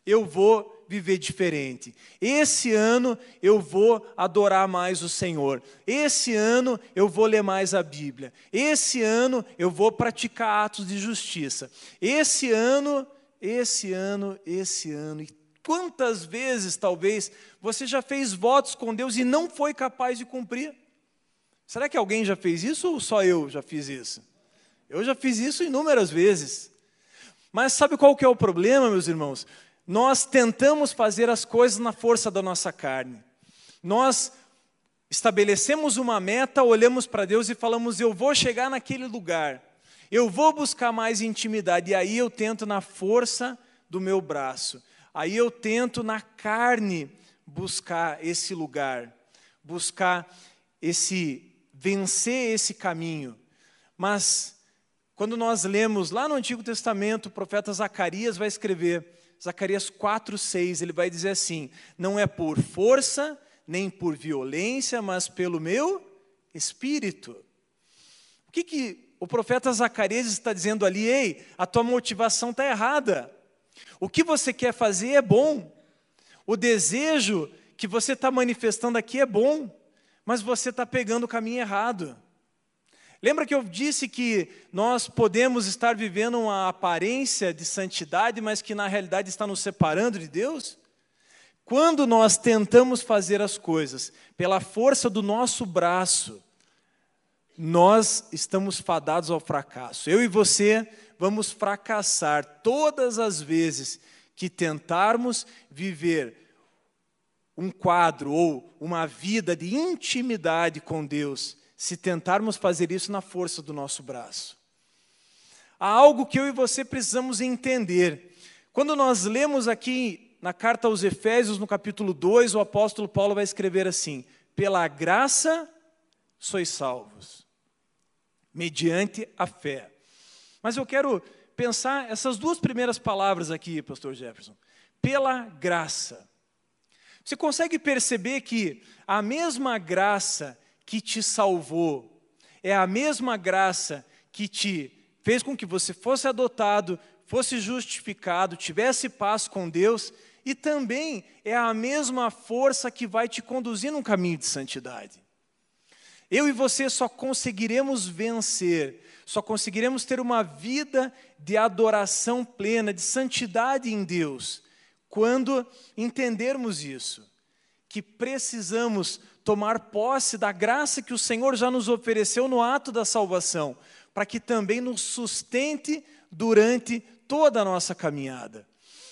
[SPEAKER 1] eu vou viver diferente. Esse ano eu vou adorar mais o Senhor. Esse ano eu vou ler mais a Bíblia. Esse ano eu vou praticar atos de justiça. Esse ano esse ano, esse ano. E quantas vezes, talvez, você já fez votos com Deus e não foi capaz de cumprir? Será que alguém já fez isso ou só eu já fiz isso? Eu já fiz isso inúmeras vezes. Mas sabe qual que é o problema, meus irmãos? Nós tentamos fazer as coisas na força da nossa carne. Nós estabelecemos uma meta, olhamos para Deus e falamos: eu vou chegar naquele lugar. Eu vou buscar mais intimidade, e aí eu tento na força do meu braço, aí eu tento na carne buscar esse lugar, buscar esse, vencer esse caminho. Mas, quando nós lemos lá no Antigo Testamento, o profeta Zacarias vai escrever, Zacarias 4, 6, ele vai dizer assim: Não é por força, nem por violência, mas pelo meu espírito. O que, que o profeta Zacarias está dizendo ali: ei, a tua motivação está errada. O que você quer fazer é bom. O desejo que você está manifestando aqui é bom, mas você está pegando o caminho errado. Lembra que eu disse que nós podemos estar vivendo uma aparência de santidade, mas que na realidade está nos separando de Deus? Quando nós tentamos fazer as coisas pela força do nosso braço, nós estamos fadados ao fracasso. Eu e você vamos fracassar todas as vezes que tentarmos viver um quadro ou uma vida de intimidade com Deus, se tentarmos fazer isso na força do nosso braço. Há algo que eu e você precisamos entender. Quando nós lemos aqui na carta aos Efésios, no capítulo 2, o apóstolo Paulo vai escrever assim: Pela graça sois salvos mediante a fé. Mas eu quero pensar essas duas primeiras palavras aqui, pastor Jefferson. Pela graça. Você consegue perceber que a mesma graça que te salvou é a mesma graça que te fez com que você fosse adotado, fosse justificado, tivesse paz com Deus, e também é a mesma força que vai te conduzir num caminho de santidade. Eu e você só conseguiremos vencer, só conseguiremos ter uma vida de adoração plena, de santidade em Deus, quando entendermos isso, que precisamos tomar posse da graça que o Senhor já nos ofereceu no ato da salvação, para que também nos sustente durante toda a nossa caminhada.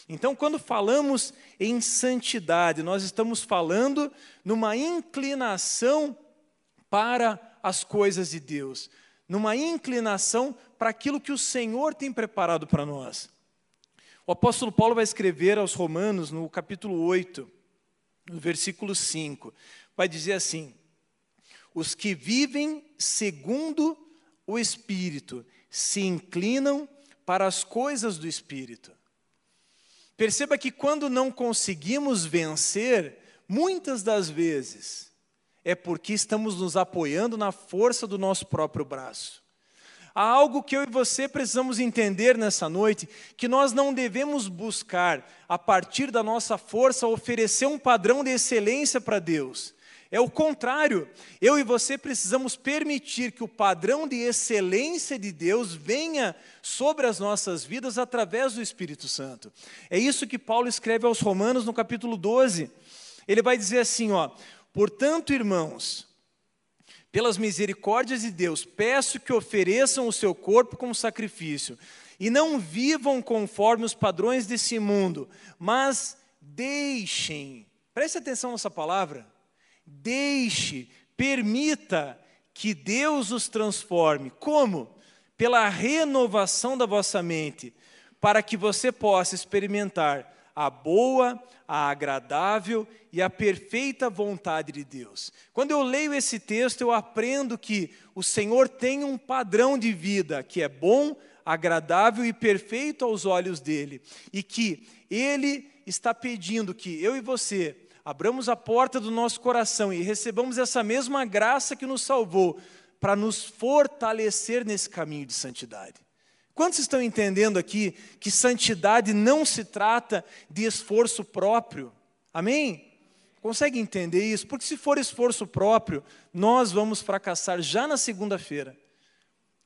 [SPEAKER 1] Então, quando falamos em santidade, nós estamos falando numa inclinação para as coisas de Deus, numa inclinação para aquilo que o Senhor tem preparado para nós. O apóstolo Paulo vai escrever aos Romanos, no capítulo 8, no versículo 5, vai dizer assim: Os que vivem segundo o Espírito se inclinam para as coisas do Espírito. Perceba que quando não conseguimos vencer, muitas das vezes, é porque estamos nos apoiando na força do nosso próprio braço. Há algo que eu e você precisamos entender nessa noite, que nós não devemos buscar, a partir da nossa força, oferecer um padrão de excelência para Deus. É o contrário, eu e você precisamos permitir que o padrão de excelência de Deus venha sobre as nossas vidas através do Espírito Santo. É isso que Paulo escreve aos Romanos no capítulo 12. Ele vai dizer assim, ó: Portanto, irmãos, pelas misericórdias de Deus, peço que ofereçam o seu corpo como sacrifício e não vivam conforme os padrões desse mundo, mas deixem, preste atenção nessa palavra, deixe, permita que Deus os transforme. Como? Pela renovação da vossa mente, para que você possa experimentar a boa, a agradável e a perfeita vontade de Deus. Quando eu leio esse texto, eu aprendo que o Senhor tem um padrão de vida que é bom, agradável e perfeito aos olhos dele, e que ele está pedindo que eu e você abramos a porta do nosso coração e recebamos essa mesma graça que nos salvou para nos fortalecer nesse caminho de santidade. Quantos estão entendendo aqui que santidade não se trata de esforço próprio? Amém? Consegue entender isso? Porque se for esforço próprio, nós vamos fracassar já na segunda-feira.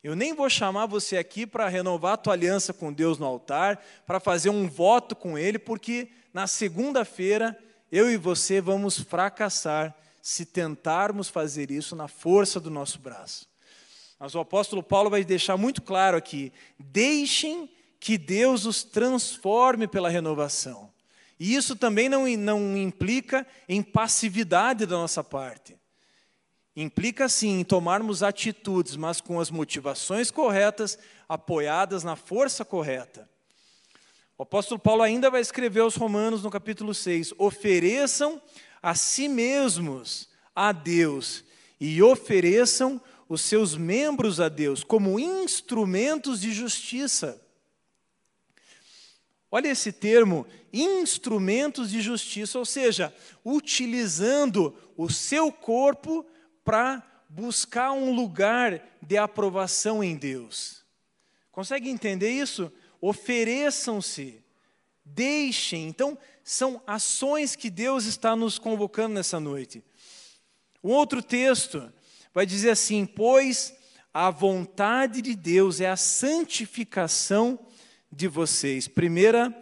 [SPEAKER 1] Eu nem vou chamar você aqui para renovar a tua aliança com Deus no altar, para fazer um voto com Ele, porque na segunda-feira eu e você vamos fracassar se tentarmos fazer isso na força do nosso braço. Mas o apóstolo Paulo vai deixar muito claro aqui: deixem que Deus os transforme pela renovação. E isso também não, não implica em passividade da nossa parte. Implica sim em tomarmos atitudes, mas com as motivações corretas, apoiadas na força correta. O apóstolo Paulo ainda vai escrever aos Romanos no capítulo 6: ofereçam a si mesmos a Deus e ofereçam os seus membros a Deus como instrumentos de justiça. Olha esse termo, instrumentos de justiça, ou seja, utilizando o seu corpo para buscar um lugar de aprovação em Deus. Consegue entender isso? Ofereçam-se, deixem. Então, são ações que Deus está nos convocando nessa noite. Um outro texto vai dizer assim: Pois a vontade de Deus é a santificação de vocês. Primeira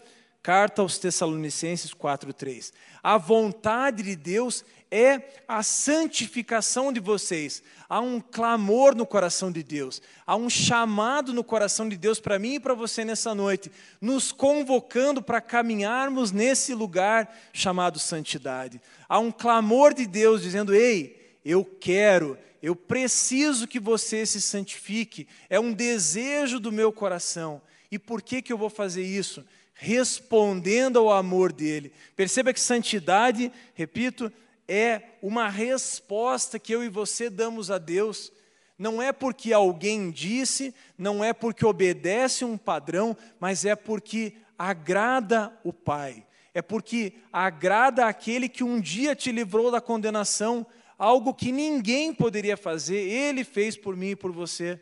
[SPEAKER 1] carta aos Tessalonicenses 4:3. A vontade de Deus é a santificação de vocês. Há um clamor no coração de Deus, há um chamado no coração de Deus para mim e para você nessa noite, nos convocando para caminharmos nesse lugar chamado santidade. Há um clamor de Deus dizendo: Ei, eu quero, eu preciso que você se santifique, é um desejo do meu coração. E por que, que eu vou fazer isso? Respondendo ao amor dele. Perceba que santidade, repito, é uma resposta que eu e você damos a Deus. Não é porque alguém disse, não é porque obedece um padrão, mas é porque agrada o Pai. É porque agrada aquele que um dia te livrou da condenação, algo que ninguém poderia fazer, ele fez por mim e por você.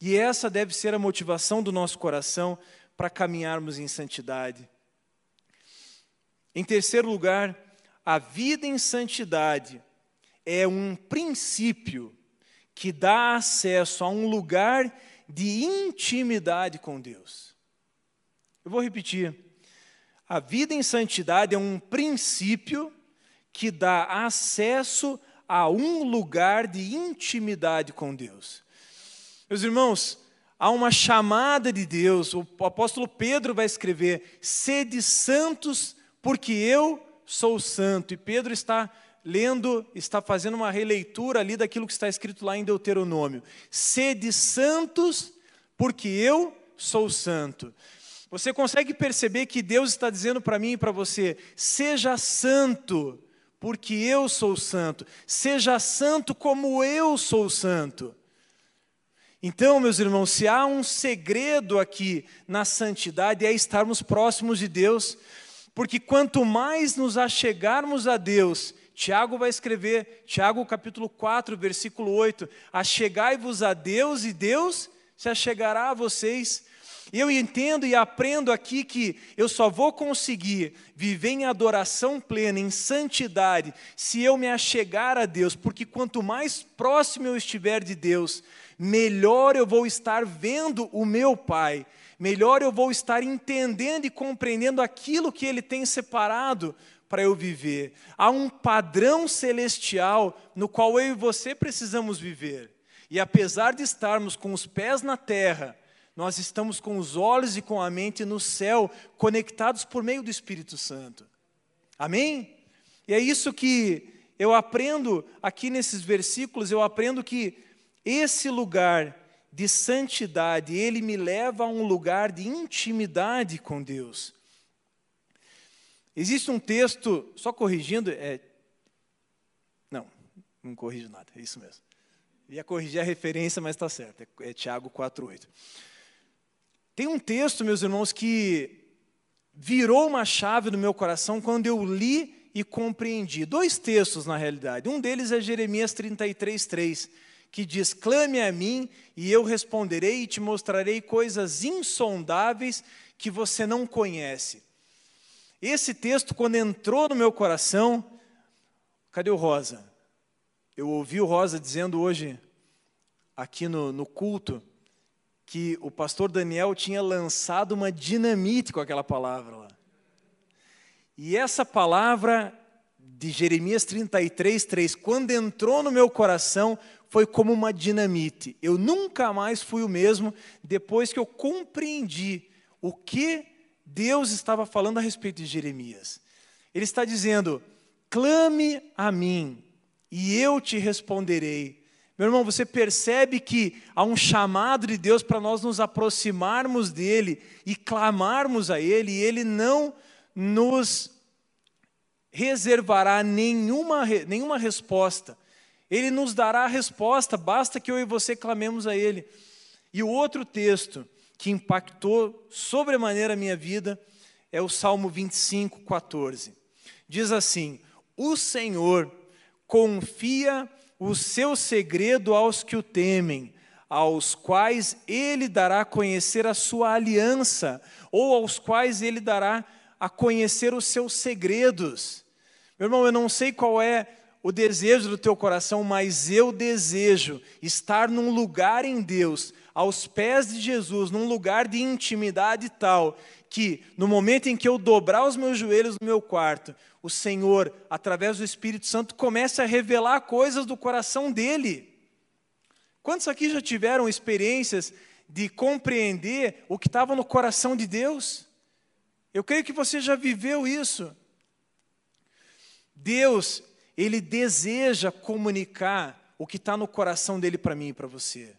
[SPEAKER 1] E essa deve ser a motivação do nosso coração para caminharmos em santidade. Em terceiro lugar, a vida em santidade é um princípio que dá acesso a um lugar de intimidade com Deus. Eu vou repetir. A vida em santidade é um princípio que dá acesso a um lugar de intimidade com Deus. Meus irmãos, há uma chamada de Deus, o apóstolo Pedro vai escrever: sede santos, porque eu sou santo. E Pedro está lendo, está fazendo uma releitura ali daquilo que está escrito lá em Deuteronômio: sede santos, porque eu sou santo. Você consegue perceber que Deus está dizendo para mim e para você: seja santo, porque eu sou santo. Seja santo como eu sou santo. Então, meus irmãos, se há um segredo aqui na santidade é estarmos próximos de Deus, porque quanto mais nos achegarmos a Deus, Tiago vai escrever, Tiago capítulo 4, versículo 8: Achegai-vos a Deus e Deus se achegará a vocês. Eu entendo e aprendo aqui que eu só vou conseguir viver em adoração plena, em santidade, se eu me achegar a Deus, porque quanto mais próximo eu estiver de Deus, melhor eu vou estar vendo o meu Pai, melhor eu vou estar entendendo e compreendendo aquilo que Ele tem separado para eu viver. Há um padrão celestial no qual eu e você precisamos viver. E apesar de estarmos com os pés na terra, nós estamos com os olhos e com a mente no céu, conectados por meio do Espírito Santo. Amém? E é isso que eu aprendo aqui nesses versículos, eu aprendo que esse lugar de santidade, ele me leva a um lugar de intimidade com Deus. Existe um texto, só corrigindo, é, não, não corrijo nada, é isso mesmo. Ia corrigir a referência, mas está certo, é, é Tiago 4,8. Tem um texto, meus irmãos, que virou uma chave no meu coração quando eu li e compreendi. Dois textos, na realidade. Um deles é Jeremias 33, 3 que diz: Clame a mim e eu responderei e te mostrarei coisas insondáveis que você não conhece. Esse texto, quando entrou no meu coração, cadê o Rosa? Eu ouvi o Rosa dizendo hoje, aqui no, no culto, que o pastor Daniel tinha lançado uma dinamite com aquela palavra lá. E essa palavra de Jeremias 33, 3, quando entrou no meu coração, foi como uma dinamite. Eu nunca mais fui o mesmo depois que eu compreendi o que Deus estava falando a respeito de Jeremias. Ele está dizendo: clame a mim e eu te responderei. Meu irmão, você percebe que há um chamado de Deus para nós nos aproximarmos dele e clamarmos a ele, e ele não nos reservará nenhuma, nenhuma resposta. Ele nos dará a resposta, basta que eu e você clamemos a ele. E o outro texto que impactou sobremaneira a minha vida é o Salmo 25, 14. Diz assim: O Senhor confia o seu segredo aos que o temem, aos quais ele dará a conhecer a sua aliança, ou aos quais ele dará a conhecer os seus segredos. Meu irmão, eu não sei qual é o desejo do teu coração, mas eu desejo estar num lugar em Deus, aos pés de Jesus, num lugar de intimidade tal, que no momento em que eu dobrar os meus joelhos no meu quarto, o Senhor, através do Espírito Santo, comece a revelar coisas do coração dele. Quantos aqui já tiveram experiências de compreender o que estava no coração de Deus? Eu creio que você já viveu isso. Deus, Ele deseja comunicar o que está no coração dele para mim e para você.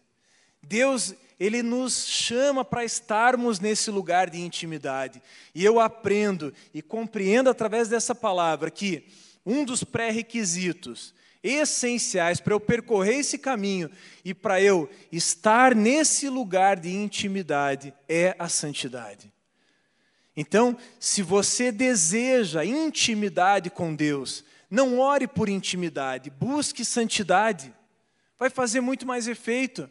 [SPEAKER 1] Deus, Ele nos chama para estarmos nesse lugar de intimidade. E eu aprendo e compreendo através dessa palavra que um dos pré-requisitos essenciais para eu percorrer esse caminho e para eu estar nesse lugar de intimidade é a santidade. Então, se você deseja intimidade com Deus, não ore por intimidade, busque santidade. Vai fazer muito mais efeito.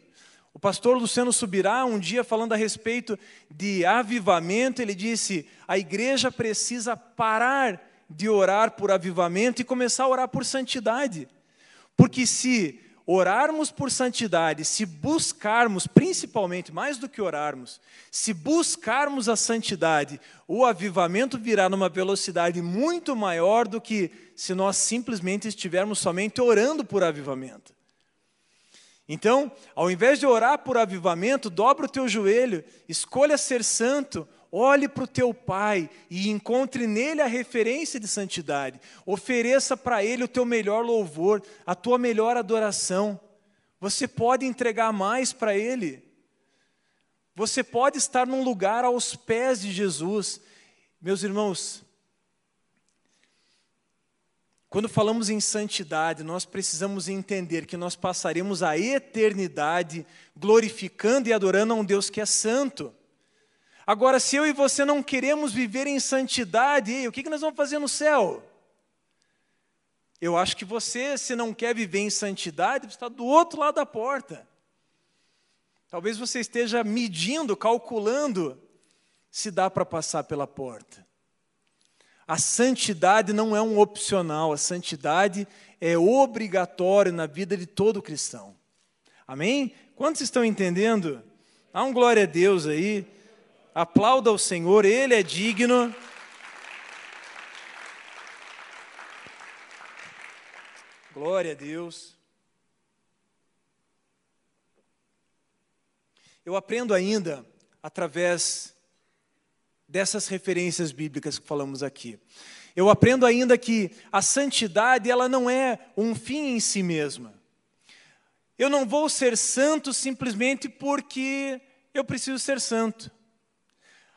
[SPEAKER 1] O pastor Luciano Subirá, um dia falando a respeito de avivamento, ele disse: a igreja precisa parar de orar por avivamento e começar a orar por santidade. Porque se orarmos por santidade, se buscarmos, principalmente, mais do que orarmos, se buscarmos a santidade, o avivamento virá numa velocidade muito maior do que se nós simplesmente estivermos somente orando por avivamento. Então, ao invés de orar por avivamento, dobra o teu joelho, escolha ser santo, olhe para o teu pai e encontre nele a referência de santidade. Ofereça para ele o teu melhor louvor, a tua melhor adoração. Você pode entregar mais para ele. Você pode estar num lugar aos pés de Jesus. Meus irmãos, quando falamos em santidade, nós precisamos entender que nós passaremos a eternidade glorificando e adorando a um Deus que é santo. Agora, se eu e você não queremos viver em santidade, o que nós vamos fazer no céu? Eu acho que você, se não quer viver em santidade, está do outro lado da porta. Talvez você esteja medindo, calculando se dá para passar pela porta. A santidade não é um opcional, a santidade é obrigatória na vida de todo cristão. Amém? Quantos estão entendendo? Dá um glória a Deus aí. Aplauda o Senhor, Ele é digno. Glória a Deus. Eu aprendo ainda através dessas referências bíblicas que falamos aqui. Eu aprendo ainda que a santidade ela não é um fim em si mesma. Eu não vou ser santo simplesmente porque eu preciso ser santo.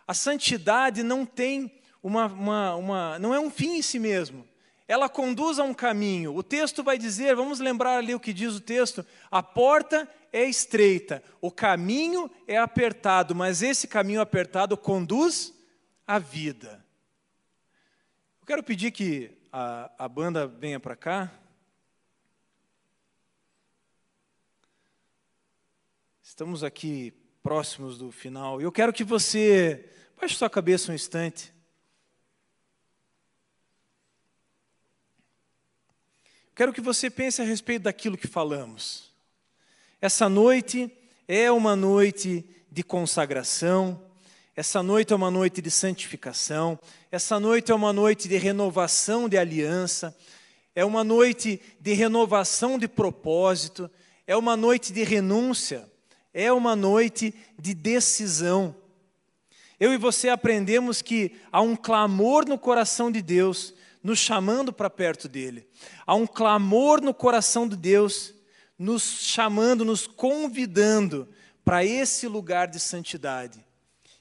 [SPEAKER 1] A santidade não tem uma, uma, uma, não é um fim em si mesmo. Ela conduz a um caminho. O texto vai dizer, vamos lembrar ali o que diz o texto: a porta é estreita, o caminho é apertado, mas esse caminho apertado conduz à vida. Eu quero pedir que a, a banda venha para cá. Estamos aqui próximos do final. Eu quero que você Baixe sua cabeça um instante. Quero que você pense a respeito daquilo que falamos. Essa noite é uma noite de consagração, essa noite é uma noite de santificação, essa noite é uma noite de renovação de aliança, é uma noite de renovação de propósito, é uma noite de renúncia, é uma noite de decisão. Eu e você aprendemos que há um clamor no coração de Deus, nos chamando para perto dele. Há um clamor no coração de Deus, nos chamando, nos convidando para esse lugar de santidade.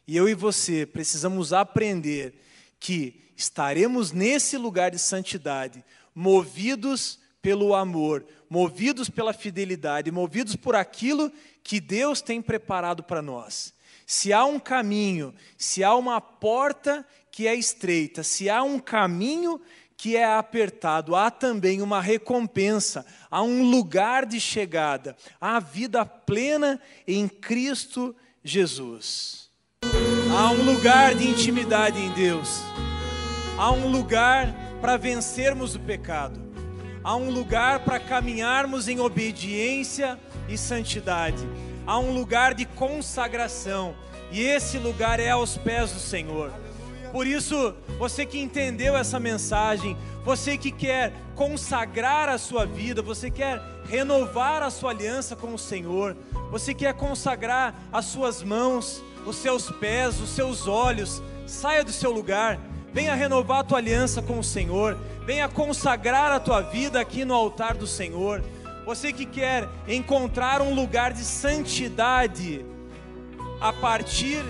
[SPEAKER 1] E eu e você precisamos aprender que estaremos nesse lugar de santidade, movidos pelo amor, movidos pela fidelidade, movidos por aquilo que Deus tem preparado para nós. Se há um caminho, se há uma porta que é estreita, se há um caminho que é apertado, há também uma recompensa, há um lugar de chegada, há vida plena em Cristo Jesus. Há um lugar de intimidade em Deus, há um lugar para vencermos o pecado, há um lugar para caminharmos em obediência e santidade. Há um lugar de consagração, e esse lugar é aos pés do Senhor. Por isso, você que entendeu essa mensagem, você que quer consagrar a sua vida, você quer renovar a sua aliança com o Senhor, você quer consagrar as suas mãos, os seus pés, os seus olhos, saia do seu lugar, venha renovar a tua aliança com o Senhor, venha consagrar a tua vida aqui no altar do Senhor. Você que quer encontrar um lugar de santidade a partir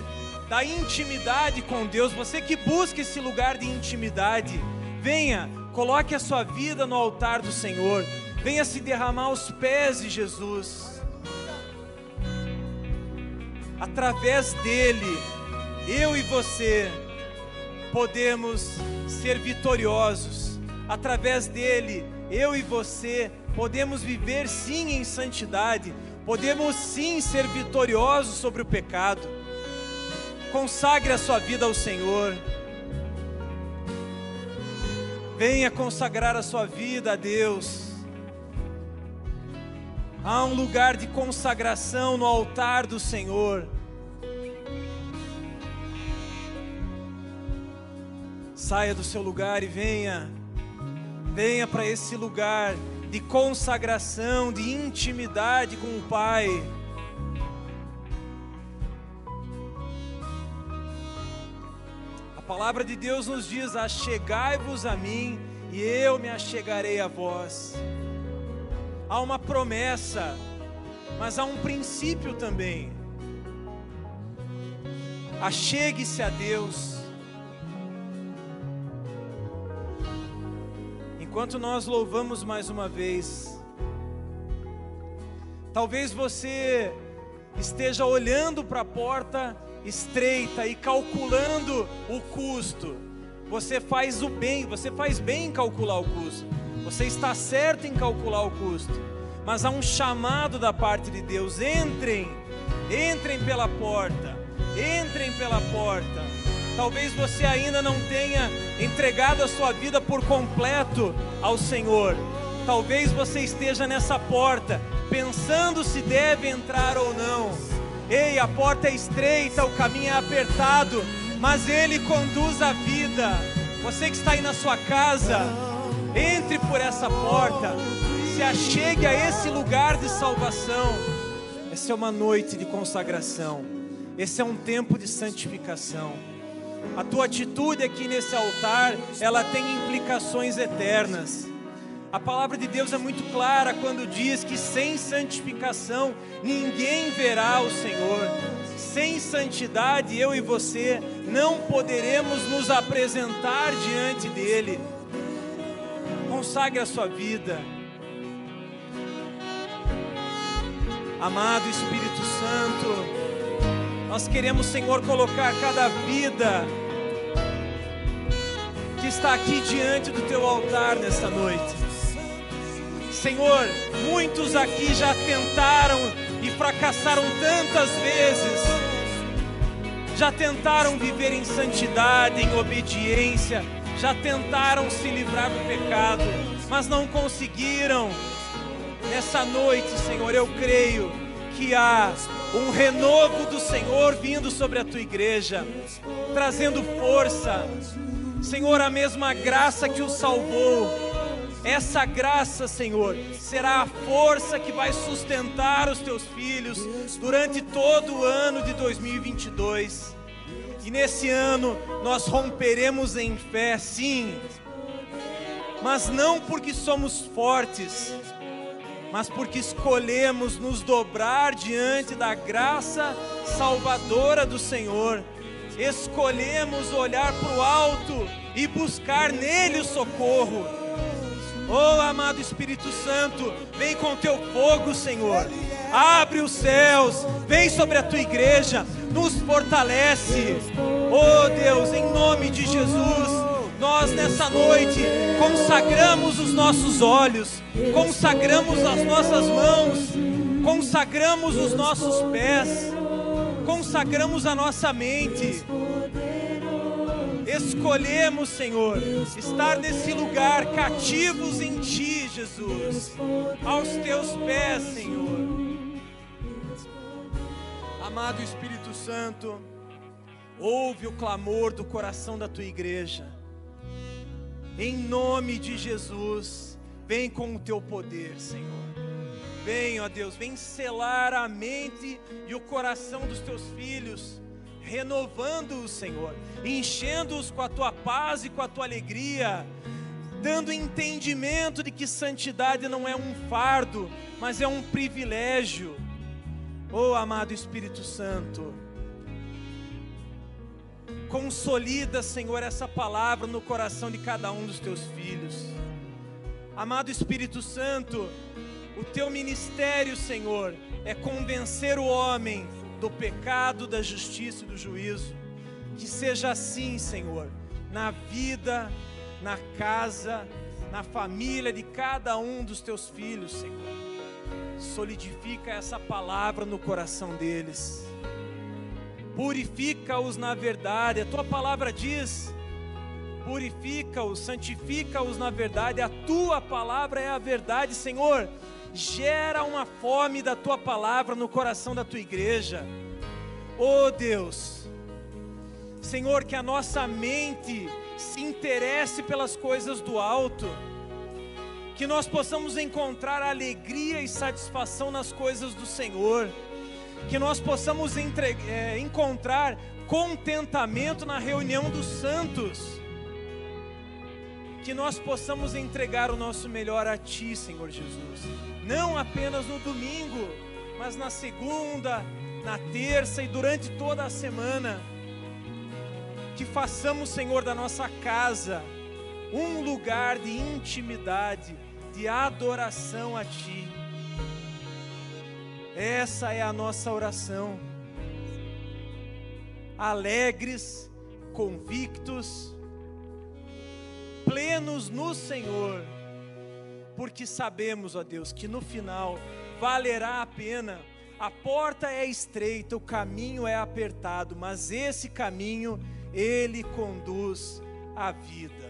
[SPEAKER 1] da intimidade com Deus, você que busca esse lugar de intimidade, venha, coloque a sua vida no altar do Senhor, venha se derramar aos pés de Jesus. Através dele, eu e você podemos ser vitoriosos. Através dele, eu e você podemos viver sim em santidade, podemos sim ser vitoriosos sobre o pecado. Consagre a sua vida ao Senhor. Venha consagrar a sua vida a Deus. Há um lugar de consagração no altar do Senhor. Saia do seu lugar e venha, venha para esse lugar de consagração, de intimidade com o Pai. A palavra de Deus nos diz: Achegai-vos a mim, e eu me achegarei a vós. Há uma promessa, mas há um princípio também. Achegue-se a Deus. enquanto nós louvamos mais uma vez, talvez você esteja olhando para a porta estreita e calculando o custo. Você faz o bem, você faz bem em calcular o custo. Você está certo em calcular o custo. Mas há um chamado da parte de Deus: entrem, entrem pela porta, entrem pela porta. Talvez você ainda não tenha entregado a sua vida por completo ao Senhor. Talvez você esteja nessa porta, pensando se deve entrar ou não. Ei, a porta é estreita, o caminho é apertado, mas Ele conduz a vida. Você que está aí na sua casa, entre por essa porta, se achegue a esse lugar de salvação. Essa é uma noite de consagração, esse é um tempo de santificação. A tua atitude aqui nesse altar, ela tem implicações eternas. A palavra de Deus é muito clara quando diz que sem santificação ninguém verá o Senhor. Sem santidade, eu e você não poderemos nos apresentar diante dEle. Consagre a sua vida. Amado Espírito Santo, nós queremos, Senhor, colocar cada vida que está aqui diante do teu altar nesta noite. Senhor, muitos aqui já tentaram e fracassaram tantas vezes, já tentaram viver em santidade, em obediência, já tentaram se livrar do pecado, mas não conseguiram. Nessa noite, Senhor, eu creio que há um renovo do Senhor vindo sobre a tua igreja, trazendo força. Senhor, a mesma graça que o salvou, essa graça, Senhor, será a força que vai sustentar os teus filhos durante todo o ano de 2022. E nesse ano nós romperemos em fé, sim, mas não porque somos fortes, mas porque escolhemos nos dobrar diante da graça salvadora do Senhor. Escolhemos olhar para o alto e buscar nele o socorro. Oh, amado Espírito Santo, vem com teu fogo, Senhor. Abre os céus, vem sobre a tua igreja, nos fortalece. Oh, Deus, em nome de Jesus nós nessa noite consagramos os nossos olhos, consagramos as nossas mãos, consagramos os nossos pés, consagramos a nossa mente. Escolhemos, Senhor, estar nesse lugar cativos em Ti, Jesus, aos Teus pés, Senhor. Amado Espírito Santo, ouve o clamor do coração da Tua igreja. Em nome de Jesus, vem com o teu poder, Senhor. Vem, ó Deus, vem selar a mente e o coração dos teus filhos, renovando-os, Senhor, enchendo-os com a tua paz e com a tua alegria, dando entendimento de que santidade não é um fardo, mas é um privilégio. Oh, amado Espírito Santo, Consolida, Senhor, essa palavra no coração de cada um dos teus filhos. Amado Espírito Santo, o teu ministério, Senhor, é convencer o homem do pecado, da justiça e do juízo. Que seja assim, Senhor, na vida, na casa, na família de cada um dos teus filhos, Senhor. Solidifica essa palavra no coração deles purifica-os na verdade. A tua palavra diz: purifica-os, santifica-os na verdade. A tua palavra é a verdade, Senhor. Gera uma fome da tua palavra no coração da tua igreja. Oh Deus, Senhor, que a nossa mente se interesse pelas coisas do alto, que nós possamos encontrar alegria e satisfação nas coisas do Senhor. Que nós possamos entre, é, encontrar contentamento na reunião dos santos, que nós possamos entregar o nosso melhor a Ti, Senhor Jesus, não apenas no domingo, mas na segunda, na terça e durante toda a semana, que façamos, Senhor, da nossa casa um lugar de intimidade, de adoração a Ti essa é a nossa oração. Alegres, convictos, plenos no Senhor, porque sabemos, ó Deus, que no final valerá a pena. A porta é estreita, o caminho é apertado, mas esse caminho ele conduz à vida.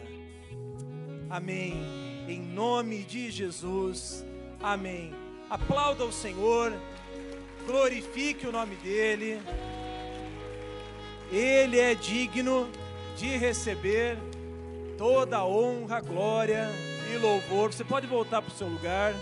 [SPEAKER 1] Amém. Em nome de Jesus. Amém. Aplauda o Senhor glorifique o nome dEle. Ele é digno de receber toda honra, glória e louvor. Você pode voltar para o seu lugar.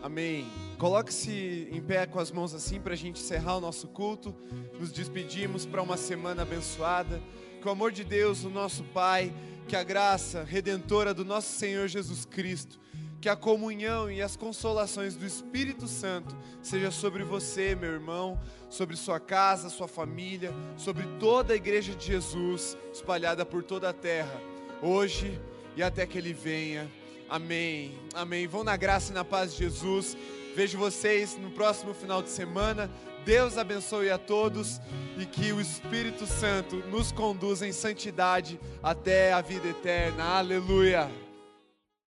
[SPEAKER 2] Amém. Coloque-se em pé com as mãos assim para a gente encerrar o nosso culto. Nos despedimos para uma semana abençoada que o amor de Deus, o nosso Pai, que a graça redentora do nosso Senhor Jesus Cristo, que a comunhão e as consolações do Espírito Santo seja sobre você, meu irmão, sobre sua casa, sua família, sobre toda a igreja de Jesus espalhada por toda a terra, hoje e até que ele venha. Amém. Amém. Vão na graça e na paz de Jesus. Vejo vocês no próximo final de semana. Deus abençoe a todos e que o Espírito Santo nos conduza em santidade até a vida eterna. Aleluia.